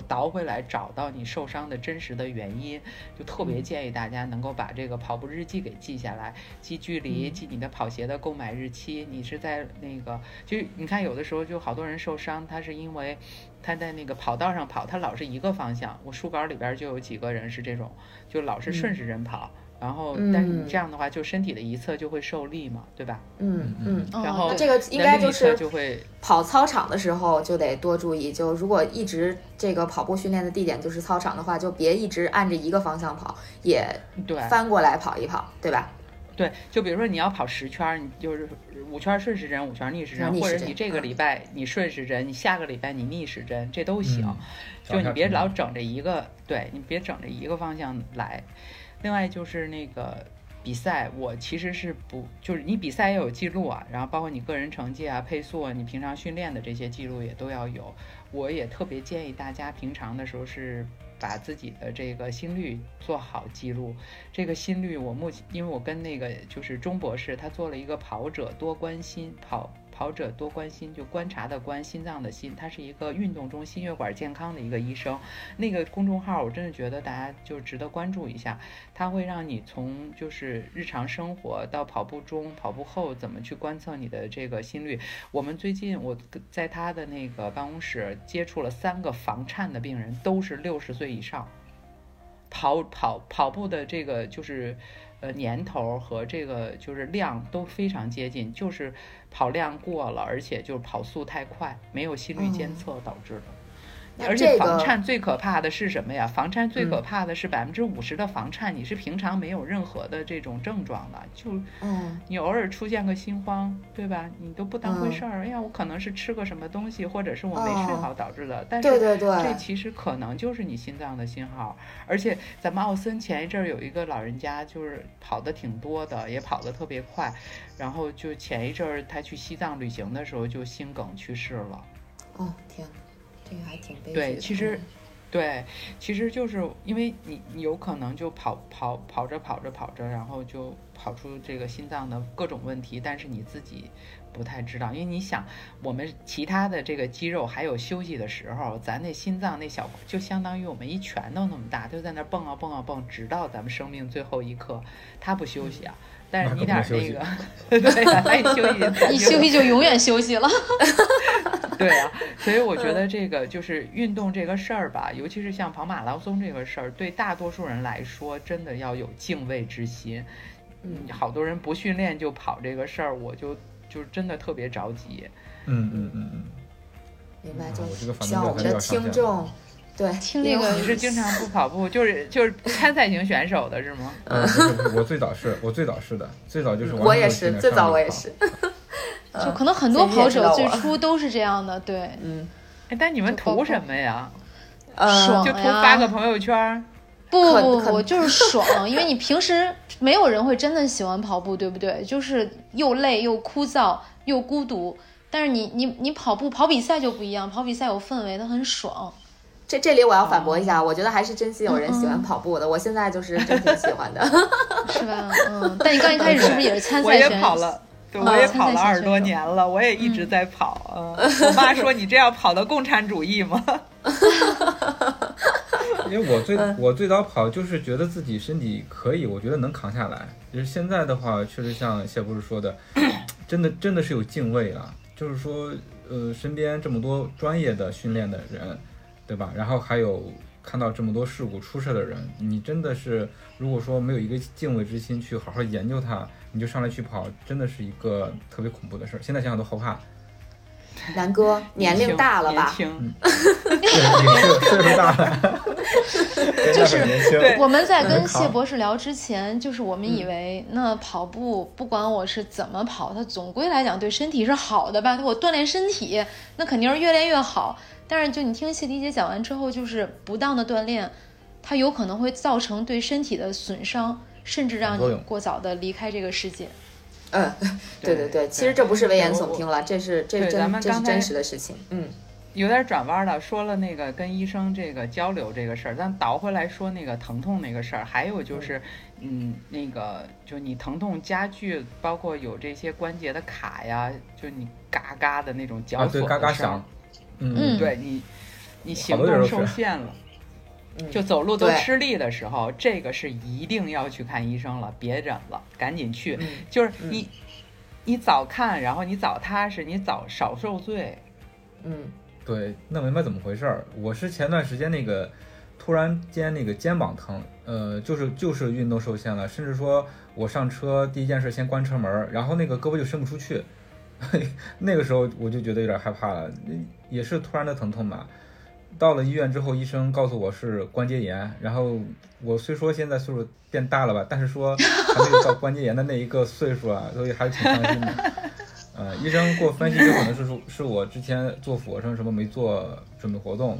倒回来找到你受伤的真实的原因，就特别建议大家能够把这个跑步日记给记下来，记距离，记你的跑鞋的购买日期。你是在那个，就你看有的时候就好多人受伤，他是因为他在那个跑道上跑，他老是一个方向。我书稿里边就有几个人是这种，就老是顺时针跑。然后，但是你这样的话，就身体的一侧就会受力嘛，对吧？嗯嗯。然后这个应该就是就会跑操场的时候就得多注意。就如果一直这个跑步训练的地点就是操场的话，就别一直按着一个方向跑，也对翻过来跑一跑，对吧？对，就比如说你要跑十圈，你就是五圈顺时针，五圈逆时针，或者你这个礼拜你顺时针，你下个礼拜你逆时针，这都行。就你别老整这一个，对你别整这一个方向来。另外就是那个比赛，我其实是不就是你比赛也有记录啊，然后包括你个人成绩啊、配速啊，你平常训练的这些记录也都要有。我也特别建议大家平常的时候是把自己的这个心率做好记录。这个心率我目前因为我跟那个就是钟博士他做了一个跑者多关心跑。跑者多关心，就观察的观，心脏的心，他是一个运动中心血管健康的一个医生。那个公众号，我真的觉得大家就值得关注一下。他会让你从就是日常生活到跑步中、跑步后怎么去观测你的这个心率。我们最近我在他的那个办公室接触了三个房颤的病人，都是六十岁以上，跑跑跑步的这个就是。呃，年头和这个就是量都非常接近，就是跑量过了，而且就是跑速太快，没有心率监测导致的。而且房颤最可怕的是什么呀？房颤最可怕的是百分之五十的房颤，你是平常没有任何的这种症状的，就你偶尔出现个心慌，对吧？你都不当回事儿。哎呀，我可能是吃个什么东西，或者是我没睡好导致的。但是这其实可能就是你心脏的信号。而且咱们奥森前一阵儿有一个老人家，就是跑的挺多的，也跑得特别快，然后就前一阵儿他去西藏旅行的时候就心梗去世了。哦天。这个还挺悲对，其实，对，其实就是因为你你有可能就跑跑跑着跑着跑着，然后就跑出这个心脏的各种问题，但是你自己不太知道，因为你想，我们其他的这个肌肉还有休息的时候，咱那心脏那小就相当于我们一拳头那么大，就在那蹦啊蹦啊蹦，直到咱们生命最后一刻，它不休息啊。但是你俩那个，对 休息，一休息就永远休息了。对啊，所以我觉得这个就是运动这个事儿吧，尤其是像跑马拉松这个事儿，对大多数人来说，真的要有敬畏之心。嗯，好多人不训练就跑这个事儿，我就就真的特别着急。嗯嗯嗯嗯，明白，啊就我这个反希望我们的听众对听这个你是经常不跑步，就是就是参赛型选手的是吗？呃，不是不是，我最早是我最早是的，最早就是完我也是最早我也是，就可能很多跑者最初都是这样的，对，嗯哎，但你们图什么呀？呃爽就图发个朋友圈儿？不不不，就是爽，因为你平时没有人会真的喜欢跑步，对不对？就是又累又枯燥又孤独。但是你你你跑步跑比赛就不一样，跑比赛有氛围，它很爽。这这里我要反驳一下，我觉得还是真心有人喜欢嗯跑步的，我现在就是真挺喜欢的。是吧？嗯，但你刚一开始是不是也是参我也赛选手？跑了。对，嗯我也跑了二十多年了，我也一直在跑。嗯，我妈说你这样跑到共产主义吗？因为我最嗯我最早跑就是觉得自己身体可以，我觉得能扛下来。就是现在的话，确实像谢博士说的，真的真的是有敬畏啊。就是说，呃，身边这么多专业的训练的人，对吧？然后还有看到这么多事故出事的人，你真的是如果说没有一个敬畏之心去好好研究它，你就上来去跑，真的是一个特别恐怖的事儿。现在想想都后怕。南哥年龄大了吧？年轻对，也是岁数大了，就是我们在跟嗯谢博士聊之前，就是我们以为那跑步不管我是怎么跑，它总归来讲对身体是好的吧？我锻炼身体，那肯定是越练越好。但是就你听谢迪姐讲完之后，就是不当的锻炼，它有可能会造成对身体的损伤，甚至让你过早的离开这个世界。嗯，对对对，其实这不是危言耸听了。这是这是咱真们刚才这是真实的事情。嗯有点转弯了，说了那个跟医生这个交流这个事儿，咱倒回来说那个疼痛那个事儿，还有就是，嗯，那个就你疼痛加剧，包括有这些关节的卡呀，就你嘎嘎的那种绞啊，索对，嘎嘎响，嗯嗯对你，你行动受限了。嗯，就走路都吃力的时候，这个是一定要去看医生了，别忍了，赶紧去。嗯就是你，你早看，然后你早踏实，你早少受罪。嗯对，弄明白怎么回事儿。我是前段时间那个突然间那个肩膀疼，呃，就是就是运动受限了，甚至说我上车第一件事先关车门儿，然后那个胳膊就伸不出去，那个时候我就觉得有点害怕了，也是突然的疼痛吧。到了医院之后，医生告诉我是关节炎，然后我虽说现在岁数变大了吧，但是说还没有到关节炎的那一个岁数啊，所以还是挺伤心的。呃，医生给我分析有可能是说是我之前做俯卧撑什么没做准备活动，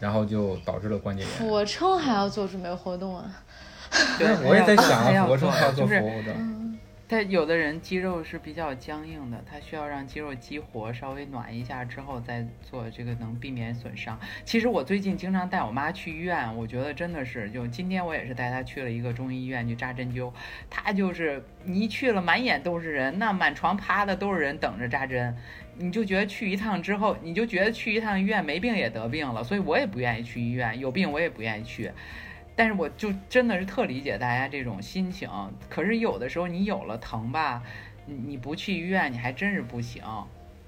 然后就导致了关节炎。俯卧撑还要做准备活动啊？对，我也在想啊，俯卧撑还要做就是俯卧撑。嗯但有的人肌肉是比较僵硬的，他需要让肌肉激活，稍微暖一下之后再做，这个能避免损伤。其实我最近经常带我妈去医院，我觉得真的是，就今天我也是带她去了一个中医医院去扎针灸，她就是你一去了，满眼都是人，那满床趴的都是人等着扎针，你就觉得去一趟之后，你就觉得去一趟医院没病也得病了，所以我也不愿意去医院，有病我也不愿意去。但是我就真的是特理解大家这种心情，可是有的时候你有了疼吧，你你不去医院，你还真是不行，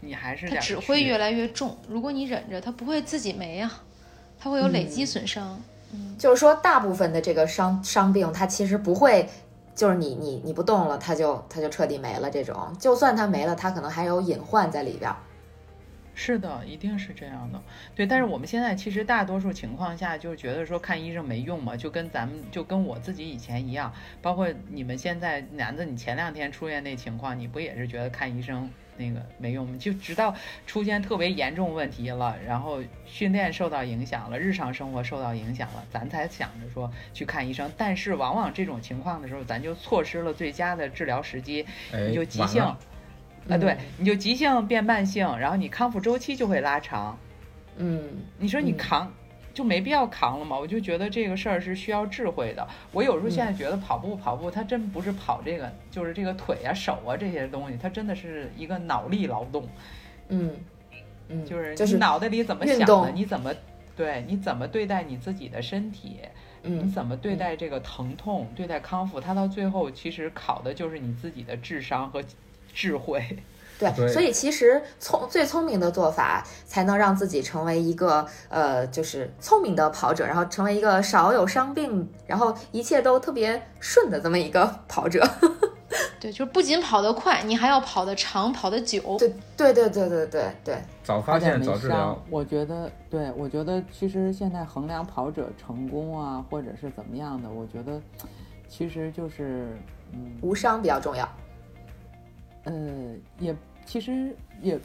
你还是它只会越来越重。如果你忍着，它不会自己没呀、它会有累积损伤。嗯就是说，大部分的这个伤伤病，它其实不会，就是你你你不动了，它就它就彻底没了。这种，就算它没了，它可能还有隐患在里边儿。是的，一定是这样的。对，但是我们现在其实大多数情况下就是觉得说看医生没用嘛，就跟咱们就跟我自己以前一样，包括你们现在男的，你前两天出现那情况，你不也是觉得看医生那个没用吗？就直到出现特别严重问题了，然后训练受到影响了，日常生活受到影响了，咱才想着说去看医生。但是往往这种情况的时候，咱就错失了最佳的治疗时机，哎你就，急性。啊，对嗯，你就急性变慢性，然后你康复周期就会拉长。嗯你说你嗯扛、就没必要扛了嘛？我就觉得这个事儿是需要智慧的。我有时候现嗯在觉得跑步跑步，它真不是跑这个，就是这个腿啊、手啊这些东西，它真的是一个脑力劳动，嗯嗯，就是你就是脑袋里怎么想的，你怎么对你怎么对待你自己的身体，你嗯怎么对待这个疼痛、对待康复，它到最后其实考的就是你自己的智商和智慧。对，对所以其实聪最聪明的做法，才能让自己成为一个呃，就是聪明的跑者，然后成为一个少有伤病，然后一切都特别顺的这么一个跑者。对，就是不仅跑得快，你还要跑得长，跑得久。对对对对对对对，早发现没早治疗伤。。我觉得，对我觉得其实现在衡量跑者成功啊，或者是怎么样的，我觉得其实就是，嗯，无伤比较重要。呃，也其实也，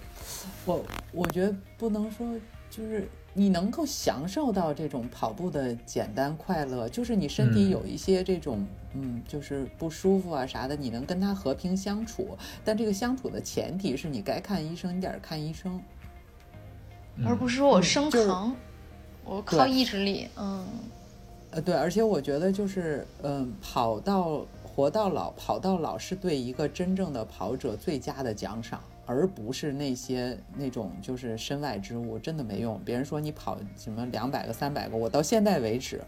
我我觉得不能说就是你能够享受到这种跑步的简单快乐，就是你身体嗯有一些这种嗯就是不舒服啊啥的，你能跟他和平相处。但这个相处的前提是你该看医生，你得儿看医生。嗯而不是说我生疼，我靠意志力。嗯，呃，对，而且我觉得就是，嗯，跑到活到老，跑到老是对一个真正的跑者最佳的奖赏，而不是那些那种就是身外之物，真的没用。别人说你跑什么两百个、三百个，我到现在为止，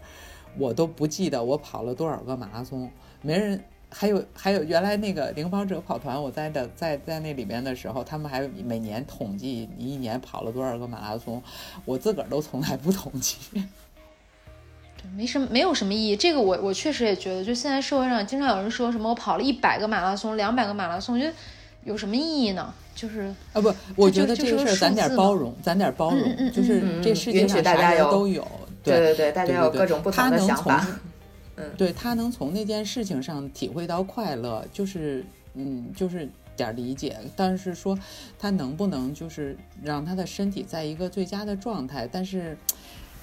我都不记得我跑了多少个马拉松，没人。还有 还有，原来那个领跑者跑团，我在的在在那里面的时候，他们还每年统计你一年跑了多少个马拉松，我自个儿都从来不统计。对，没什么，没有什么意义。这个我我确实也觉得，就现在社会上经常有人说什么我跑了一百个马拉松、两百个马拉松，我觉得有什么意义呢？就是啊不，我觉得这个事儿咱点包容，咱点包容，嗯嗯嗯就是嗯这世界上啥大家都有，对对对，大家有各种不同的他能从想法。嗯对他能从那件事情上体会到快乐，就是嗯，就是点儿理解。但是说他能不能就是让他的身体在一个最佳的状态，但是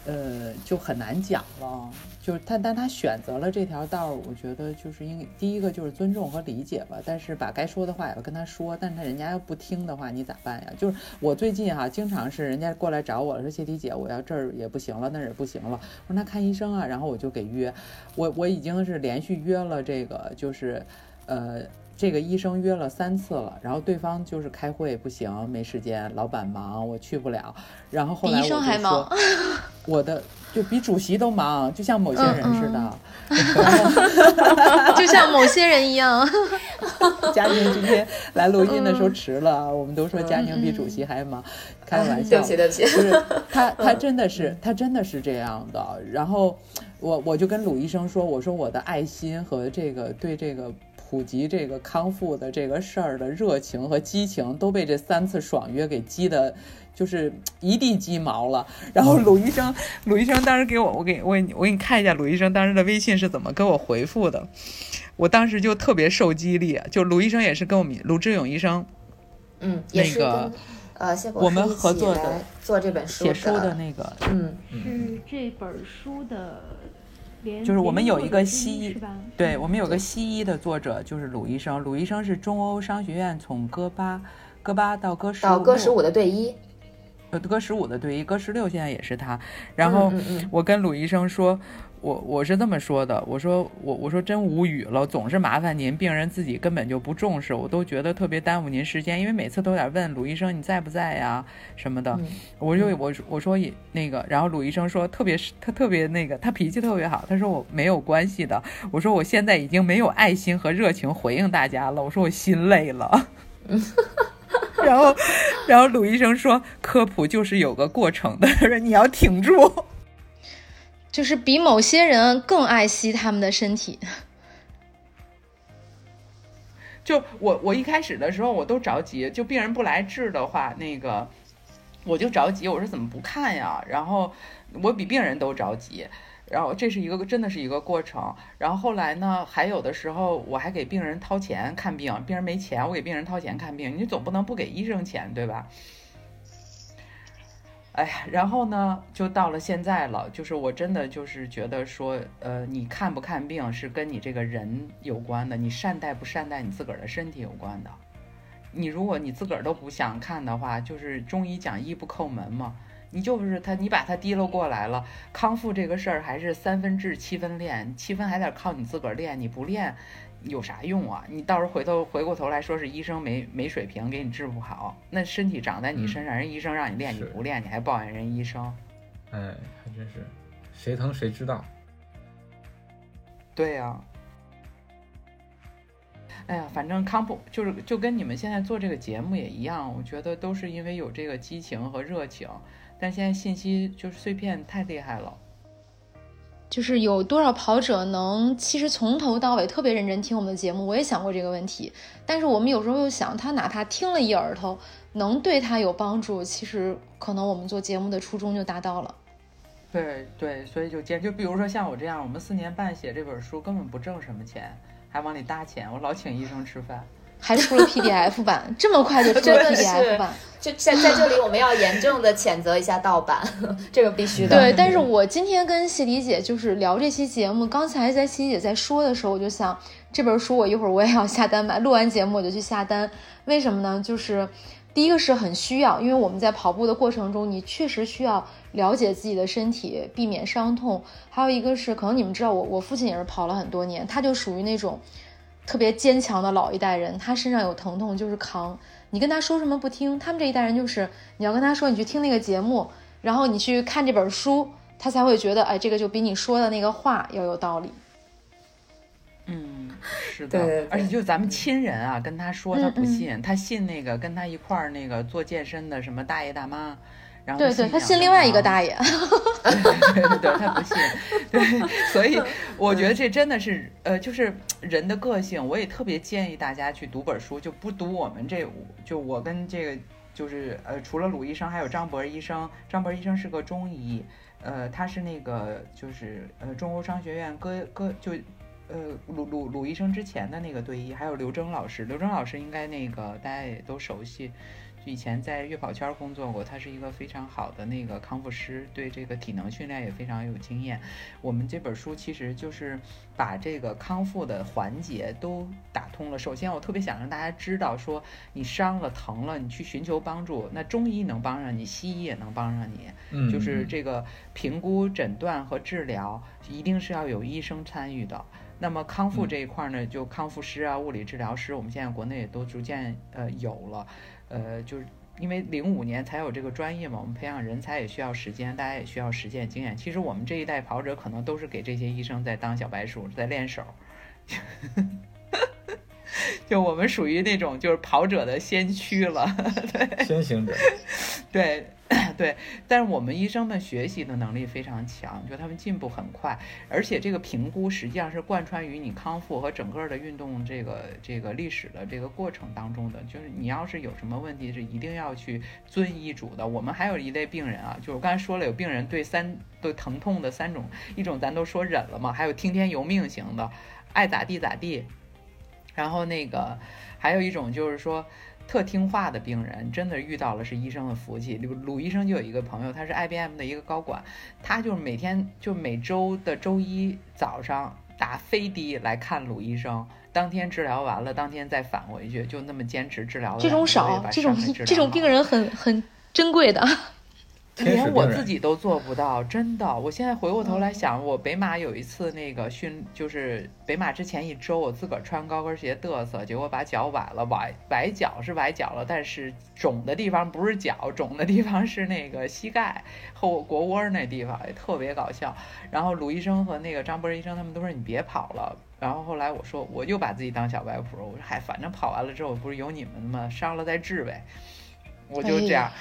呃就很难讲了。就是他，但他选择了这条道儿，我觉得就是应第一个就是尊重和理解吧。但是把该说的话也要跟他说，但是他人家要不听的话，你咋办呀？就是我最近哈、经常是人家过来找我说谢迪姐，我要这儿也不行了，那儿也不行了。我说那看医生啊，然后我就给约，我我已经是连续约了这个，就是呃。这个医生约了三次了，然后对方就是开会不行，没时间，老板忙，我去不了。然后后来我就说，我的就比主席都忙，就像某些人似的。就像某些人一样，佳宁今天来录音的时候迟了，我们都说佳宁比主席还忙，开玩笑对不。起，对不起。就是他，他真的是，他真的是这样的。然后我我就跟鲁医生说，我说我的爱心和这个对这个普及这个康复的这个事儿的热情和激情都被这三次爽约给激的。就是一地鸡毛了，然后鲁医生，鲁医生当时给我，我给我我给你看一下鲁医生当时的微信是怎么给我回复的，我当时就特别受激励，就鲁医生也是跟我们鲁志勇医生嗯，也是那个跟呃我们士一起合作的做这本书写书的那个嗯。是这本书的联，就是我们有一个西医？对我们有个西医的作者，就是鲁医生。鲁医生是中欧商学院从戈巴，戈巴到戈十到五，戈十五的队医，呃，戈十五的队医，戈十六现在也是他。然后我跟鲁医生说，我我是这么说的，我说我我说真无语了，总是麻烦您，病人自己根本就不重视，我都觉得特别耽误您时间，因为每次都得问鲁医生你在不在呀什么的。嗯我就我我说也那个，然后鲁医生说特别是他特别那个，他脾气特别好，他说我没有关系的，我说我现在已经没有爱心和热情回应大家了，我说我心累了。然后，然后鲁医生说，科普就是有个过程的，他说你要挺住。就是比某些人更爱惜他们的身体。就我我一开始的时候我都着急，就病人不来治的话，那个我就着急，我说怎么不看呀？然后我比病人都着急。然后这是一个真的是一个过程，然后后来呢，还有的时候我还给病人掏钱看病，病人没钱，我给病人掏钱看病，你总不能不给医生钱对吧？哎呀，然后呢，就到了现在了，就是我真的就是觉得说，呃，你看不看病是跟你这个人有关的，你善待不善待你自个儿的身体有关的。你如果你自个儿都不想看的话，就是中医讲医不叩门嘛，你就是他，你把他提溜过来了，康复这个事儿还是三分治七分练，七分还得靠你自个儿练，你不练有啥用啊？你到时候回头回过头来说是医生没没水平，给你治不好，那身体长在你身上，人医生让你练你不练，你还抱怨人医生。哎，还真是，谁疼谁知道。对呀、哎呀，反正康普就是就跟你们现在做这个节目也一样，我觉得都是因为有这个激情和热情，但现在信息就是碎片太厉害了。就是有多少跑者能其实从头到尾特别认真听我们的节目？我也想过这个问题，但是我们有时候又想，他哪怕听了一耳朵，能对他有帮助，其实可能我们做节目的初衷就达到了。对对，所以就坚就比如说像我这样，我们四年半写这本书根本不挣什么钱，还往里搭钱，我老请医生吃饭。还出了 PDF 版，这么快就出了 PDF 版，就在在这里我们要严重的谴责一下盗版，这个必须的。对，但是我今天跟西迪姐就是聊这期节目，刚才在西迪姐在说的时候，我就想这本书我一会儿我也要下单买，录完节目我就去下单。为什么呢？就是第一个是很需要，因为我们在跑步的过程中，你确实需要了解自己的身体，避免伤痛。还有一个是，可能你们知道我，我父亲也是跑了很多年，他就属于那种。特别坚强的老一代人，他身上有疼痛就是扛。你跟他说什么不听，他们这一代人就是你要跟他说，你去听那个节目，然后你去看这本书，他才会觉得，哎，这个就比你说的那个话要有道理。嗯，是的，而且就咱们亲人啊，跟他说他不信，他信那个跟他一块儿那个做健身的什么大爷大妈。对对，他信另外一个大爷，对 对对，他不信，对，所以我觉得这真的是呃，就是人的个性。我也特别建议大家去读本书，就不读我们这，就我跟这个就是呃，除了鲁医生，还有张博医生。张博医生是个中医，呃，他是那个就是呃，中欧商学院歌歌就呃鲁鲁鲁医生之前的那个队医，还有刘征老师，刘征老师应该那个大家也都熟悉。以前在月跑圈工作过，他是一个非常好的那个康复师，对这个体能训练也非常有经验。我们这本书其实就是把这个康复的环节都打通了。首先，我特别想让大家知道，说你伤了、疼了，你去寻求帮助，那中医能帮上你，西医也能帮上你。嗯，就是这个评估、诊断和治疗一定是要有医生参与的。那么康复这一块呢，就康复师啊、物理治疗师，我们现在国内也都逐渐呃有了。呃，就是因为零五年才有这个专业嘛，我们培养人才也需要时间，大家也需要实践经验。其实我们这一代跑者可能都是给这些医生在当小白鼠，在练手。就我们属于那种就是跑者的先驱了，对，先行者，对。对，但是我们医生们学习的能力非常强，就他们进步很快，而且这个评估实际上是贯穿于你康复和整个的运动这个这个历史的这个过程当中的。就是你要是有什么问题，是一定要去遵医嘱的。我们还有一类病人啊，就是我刚才说了，有病人对三对疼痛的三种，一种咱都说忍了嘛，还有听天由命型的，爱咋地咋地，然后那个还有一种就是说。特听话的病人，真的遇到了是医生的福气。鲁鲁医生就有一个朋友，他是 IBM 的一个高管，他就是每天就每周的周一早上打飞的来看鲁医生，当天治疗完了，当天再返回去，就那么坚持治疗。这种少，这种这种病人很很珍贵的。连我自己都做不到，真的。我现在回过头来想，我北马有一次那个训，就是北马之前一周，我自个儿穿高跟鞋嘚瑟，结果把脚崴了，崴崴脚是崴脚了，但是肿的地方不是脚，肿的地方是那个膝盖后腘窝那地方，也特别搞笑。然后鲁医生和那个张博医生他们都说你别跑了。然后后来我说我又把自己当小白鼠，我说嗨，反正跑完了之后不是有你们吗？伤了再治呗，我就这样。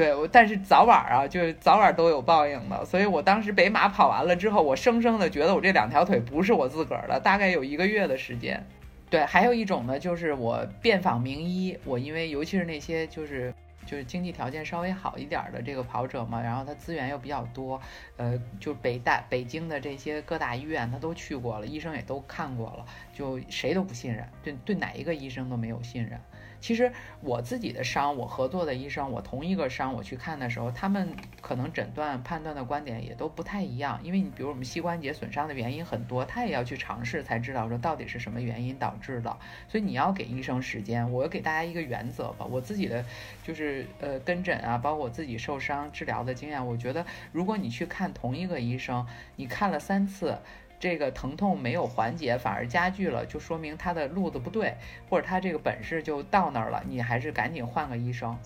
对，我但是早晚啊，就是早晚都有报应的。所以我当时北马跑完了之后，我生生的觉得我这两条腿不是我自个儿的，大概有一个月的时间。对，还有一种呢，就是我遍访名医，我因为尤其是那些就是就是经济条件稍微好一点的这个跑者嘛，然后他资源又比较多，呃，就北大北京的这些各大医院他都去过了，医生也都看过了，就谁都不信任，对对哪一个医生都没有信任。其实我自己的伤，我合作的医生，我同一个伤我去看的时候，他们可能诊断判断的观点也都不太一样。因为你比如我们膝关节损伤的原因很多，他也要去尝试才知道说到底是什么原因导致的。所以你要给医生时间。我给大家一个原则吧，我自己的就是呃跟诊啊，包括我自己受伤治疗的经验，我觉得如果你去看同一个医生，你看了三次。这个疼痛没有缓解，反而加剧了，就说明他的路子不对，或者他这个本事就到那儿了，你还是赶紧换个医生。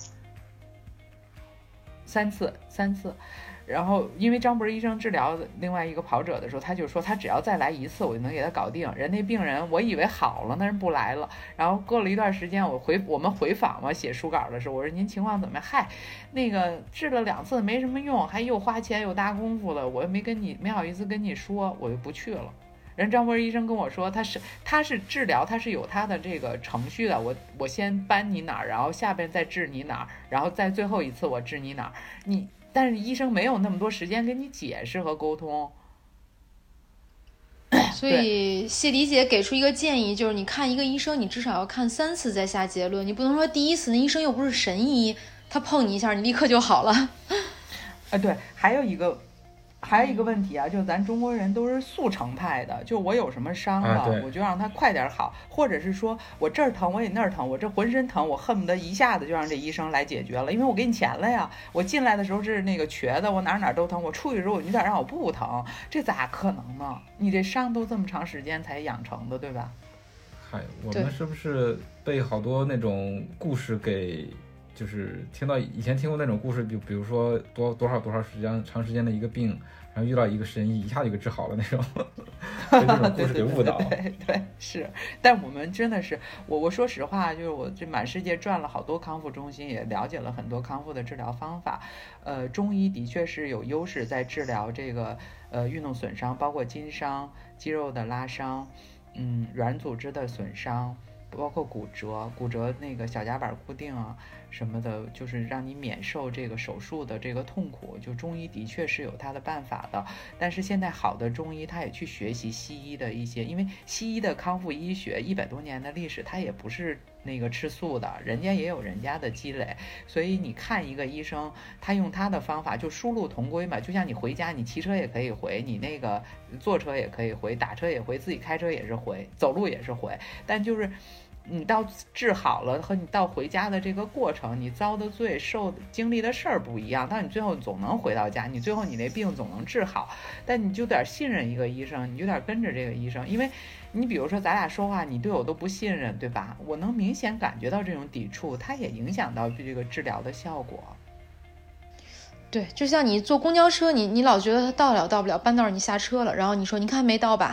三次，三次，然后，因为张博医生治疗另外一个跑者的时候，他就说他只要再来一次，我就能给他搞定。人那病人，我以为好了，那人不来了。然后过了一段时间，我回我们回访嘛，写书稿的时候，我说您情况怎么样？嗨，那个治了两次没什么用，还又花钱又搭功夫的，我又没跟你没好意思跟你说，我就不去了。人张博医生跟我说，他是他是治疗，他是有他的这个程序的。我我先搬你哪儿，然后下边再治你哪儿，然后再最后一次我治你哪儿，你。但是医生没有那么多时间跟你解释和沟通，所以谢迪姐给出一个建议，就是你看一个医生，你至少要看三次再下结论，你不能说第一次那医生又不是神医，他碰你一下，你立刻就好了。啊，对，还有一个。还有一个问题啊，就是咱中国人都是速成派的，就我有什么伤了，我就让他快点好，或者是说我这儿疼我也那儿疼，我这浑身疼，我恨不得一下子就让这医生来解决了，因为我给你钱了呀。我进来的时候是那个瘸子，我哪哪都疼，我出去之后你得让我不疼，这咋可能呢？你这伤都这么长时间才养成的，对吧？嗨，我们是不是被好多那种故事给，就是听到以前听过那种故事，就比如说多多少多少时间长时间的一个病。然后遇到一个神医，一下就给治好了那种，被这种故事给误导。对 对是，但我们真的是，我我说实话，就是我这满世界转了好多康复中心，也了解了很多康复的治疗方法。呃，中医的确是有优势在治疗这个呃运动损伤，包括筋伤、肌肉的拉伤，嗯，软组织的损伤。包括骨折，骨折那个小夹板固定啊什么的，就是让你免受这个手术的这个痛苦。就中医的确是有它的办法的，但是现在好的中医他也去学习西医的一些，因为西医的康复医学一百多年的历史，它也不是那个吃素的，人家也有人家的积累。所以你看一个医生，他用他的方法就殊路同归嘛，就像你回家，你骑车也可以回，你那个坐车也可以回，打车也回，自己开车也是回，走路也是回，但就是。你到治好了和你到回家的这个过程，你遭的罪、受经历的事儿不一样，但你最后总能回到家，你最后你那病总能治好。但你就得信任一个医生，你就得跟着这个医生，因为你比如说咱俩说话，你对我都不信任，对吧？我能明显感觉到这种抵触，它也影响到这个治疗的效果。对，就像你坐公交车，你你老觉得它到了到不了，半道你下车了，然后你说你看没到吧，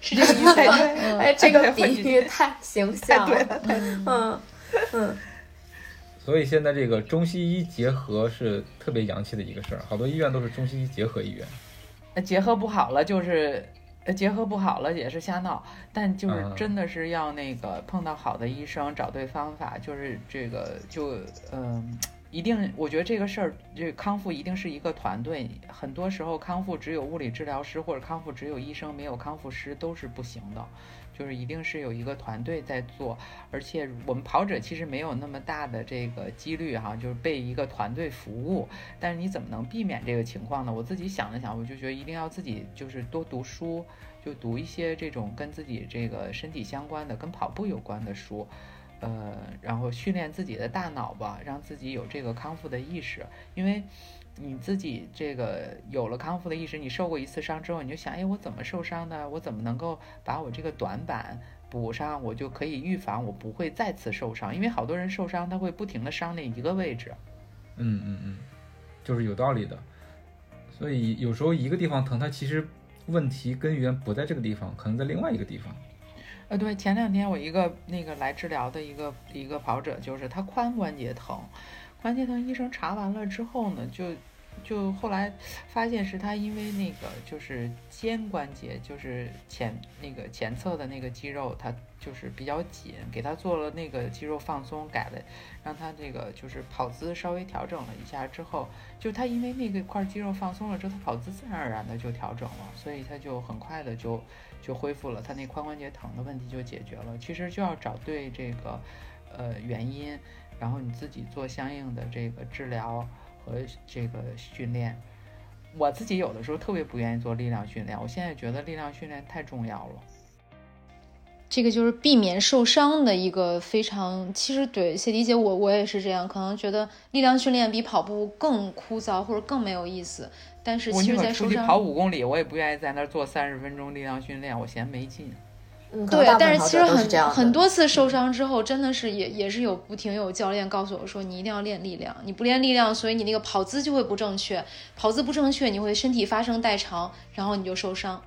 是这个意思吗？哎，这个比喻太形象了，嗯嗯。所以现在这个中西医结合是特别洋气的一个事儿，好多医院都是中西医结合医院。结合不好了就是，结合不好了也是瞎闹，但就是真的是要那个碰到好的医生，找对方法，就是这个就嗯。一定，我觉得这个事儿，这康复一定是一个团队。很多时候，康复只有物理治疗师或者康复只有医生，没有康复师都是不行的。就是一定是有一个团队在做，而且我们跑者其实没有那么大的这个几率哈，就是被一个团队服务。但是你怎么能避免这个情况呢？我自己想了想，我就觉得一定要自己就是多读书，就读一些这种跟自己这个身体相关的、跟跑步有关的书。呃，然后训练自己的大脑吧，让自己有这个康复的意识。因为你自己这个有了康复的意识，你受过一次伤之后，你就想，哎，我怎么受伤的？我怎么能够把我这个短板补上？我就可以预防我不会再次受伤。因为好多人受伤，他会不停的伤那一个位置。嗯嗯嗯，就是有道理的。所以有时候一个地方疼，它其实问题根源不在这个地方，可能在另外一个地方。呃，对，前两天我一个那个来治疗的一个一个跑者，就是他髋关节疼，关节疼，医生查完了之后呢，就就后来发现是他因为那个就是肩关节，就是前那个前侧的那个肌肉，他就是比较紧，给他做了那个肌肉放松，改了，让他这个就是跑姿稍微调整了一下之后，就他因为那个块肌肉放松了之后，他跑姿自然而然的就调整了，所以他就很快的就。就恢复了，他那髋关节疼的问题就解决了。其实就要找对这个呃原因，然后你自己做相应的这个治疗和这个训练。我自己有的时候特别不愿意做力量训练，我现在觉得力量训练太重要了。这个就是避免受伤的一个非常，其实对谢迪姐我我也是这样，可能觉得力量训练比跑步更枯燥或者更没有意思。但是，其实在出去跑五公里，我也不愿意在那儿做三十分钟力量训练，我嫌没劲。嗯，对但是其实很很多次受伤之后，真的是也也是有不停有教练告诉我说，你一定要练力量，你不练力量，所以你那个跑姿就会不正确，跑姿不正确，你会身体发生代偿，然后你就受伤。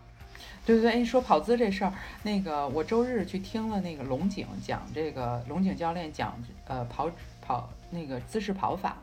对对对，哎，说跑姿这事儿，那个我周日去听了那个龙井讲这个龙井教练讲呃跑跑那个姿势跑法，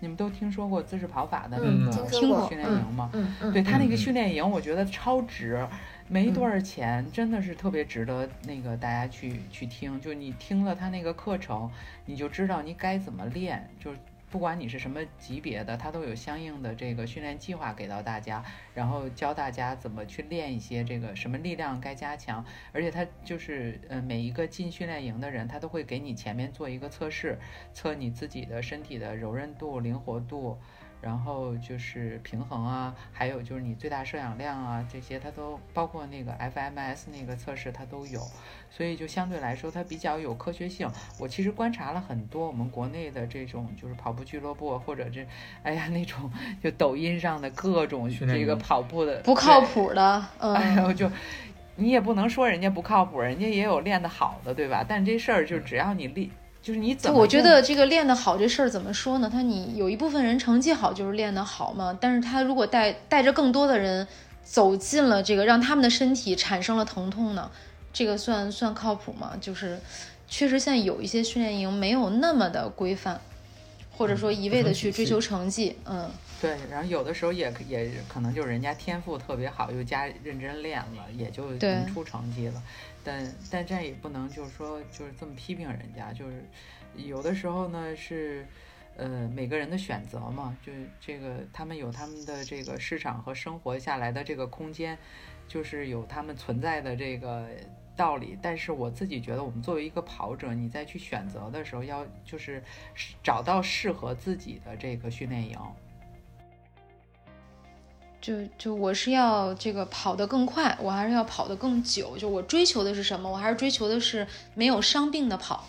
你们都听说过姿势跑法的嗯，那个听说过，训练营吗？嗯嗯，对他那个嗯训练营，我觉得超值，没多少钱，真的是特别值得那个大家去去听。就你听了他那个课程，你就知道你该怎么练，就是不管你是什么级别的，他都有相应的这个训练计划给到大家，然后教大家怎么去练一些这个什么力量该加强，而且他就是呃每一个进训练营的人，他都会给你前面做一个测试，测你自己的身体的柔韧度、灵活度。然后就是平衡啊，还有就是你最大摄氧量啊，这些它都包括那个 FMS 那个测试它都有，所以就相对来说它比较有科学性。我其实观察了很多我们国内的这种就是跑步俱乐部或者这，哎呀那种就抖音上的各种这个跑步的不靠谱的，嗯，哎呦，就你也不能说人家不靠谱，人家也有练得好的，对吧？但这事儿就只要你练，就是你怎么我觉得这个练得好这事儿怎么说呢？他你有一部分人成绩好就是练得好嘛，但是他如果带带着更多的人走进了这个，让他们的身体产生了疼痛呢，这个算算靠谱吗？就是确实现在有一些训练营没有那么的规范，或者说一味的去追求成绩，嗯，对，然后有的时候也也可能就是人家天赋特别好，又加认真练了，也就对能出成绩了。但但这也不能就是说就是这么批评人家，就是有的时候呢是。呃，每个人的选择嘛，就这个他们有他们的这个市场和生活下来的这个空间，就是有他们存在的这个道理。但是我自己觉得，我们作为一个跑者，你在去选择的时候，要就是找到适合自己的这个训练营。就就我是要这个跑得更快，我还是要跑得更久，就我追求的是什么？我还是追求的是没有伤病的跑。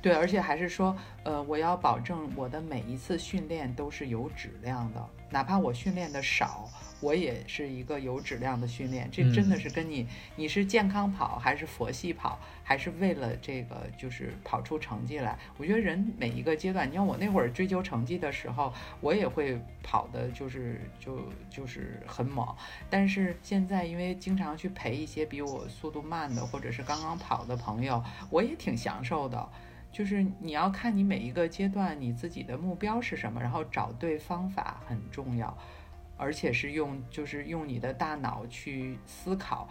对，而且还是说，呃，我要保证我的每一次训练都是有质量的，哪怕我训练的少，我也是一个有质量的训练。这真的嗯是跟你你是健康跑还是佛系跑，还是为了这个就是跑出成绩来？我觉得人每一个阶段，你像我那会儿追求成绩的时候，我也会跑的，就是就就是很猛。但是现在因为经常去陪一些比我速度慢的或者是刚刚跑的朋友，我也挺享受的。就是你要看你每一个阶段你自己的目标是什么，然后找对方法很重要，而且是用就是用你的大脑去思考，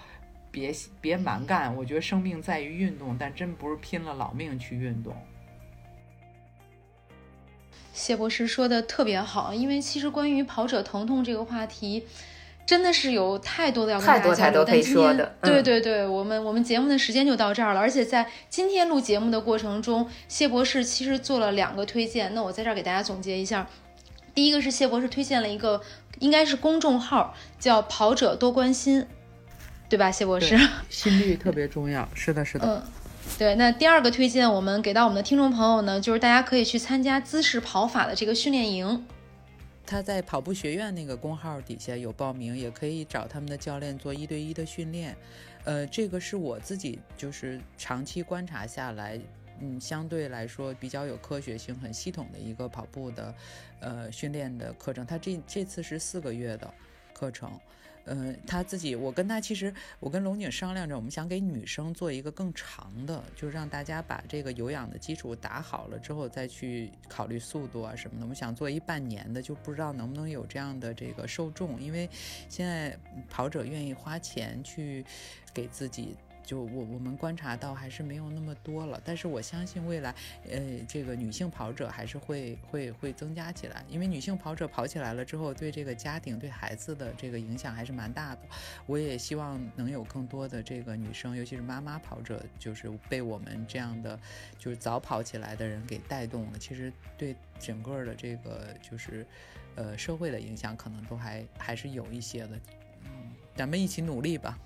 别别蛮干。我觉得生命在于运动，但真不是拼了老命去运动。谢博士说的特别好，因为其实关于跑者疼痛这个话题，真的是有太多的要跟大家交流。太多可以但今天说的嗯对对对，我们我们节目的时间就到这儿了。而且在今天录节目的过程中，谢博士其实做了两个推荐，那我在这儿给大家总结一下。第一个是谢博士推荐了一个，应该是公众号，叫“跑者多关心”，对吧？谢博士。心率特别重要，是的，是的。嗯，对。那第二个推荐，我们给到我们的听众朋友呢，就是大家可以去参加姿势跑法的这个训练营。他在跑步学院那个公号底下有报名，也可以找他们的教练做一对一的训练。呃，这个是我自己就是长期观察下来，嗯，相对来说比较有科学性、很系统的一个跑步的呃训练的课程。他这这次是四个月的课程。嗯，他自己，我跟他其实，我跟龙井商量着，我们想给女生做一个更长的，就让大家把这个有氧的基础打好了之后，再去考虑速度啊什么的。我们想做一半年的，就不知道能不能有这样的这个受众，因为现在跑者愿意花钱去给自己。就我我们观察到还是没有那么多了，但是我相信未来，呃，这个女性跑者还是会会会增加起来，因为女性跑者跑起来了之后，对这个家庭对孩子的这个影响还是蛮大的。我也希望能有更多的这个女生，尤其是妈妈跑者，就是被我们这样的就是早跑起来的人给带动了。其实对整个的这个就是呃社会的影响，可能都还还是有一些的。嗯，咱们一起努力吧。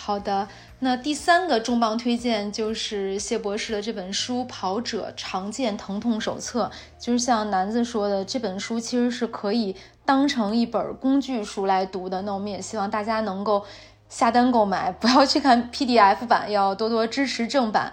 好的，那第三个重磅推荐就是谢博士的这本书《跑者常见疼痛手册》。就是像南子说的，这本书其实是可以当成一本工具书来读的。那我们也希望大家能够下单购买，不要去看 PDF 版，要多多支持正版。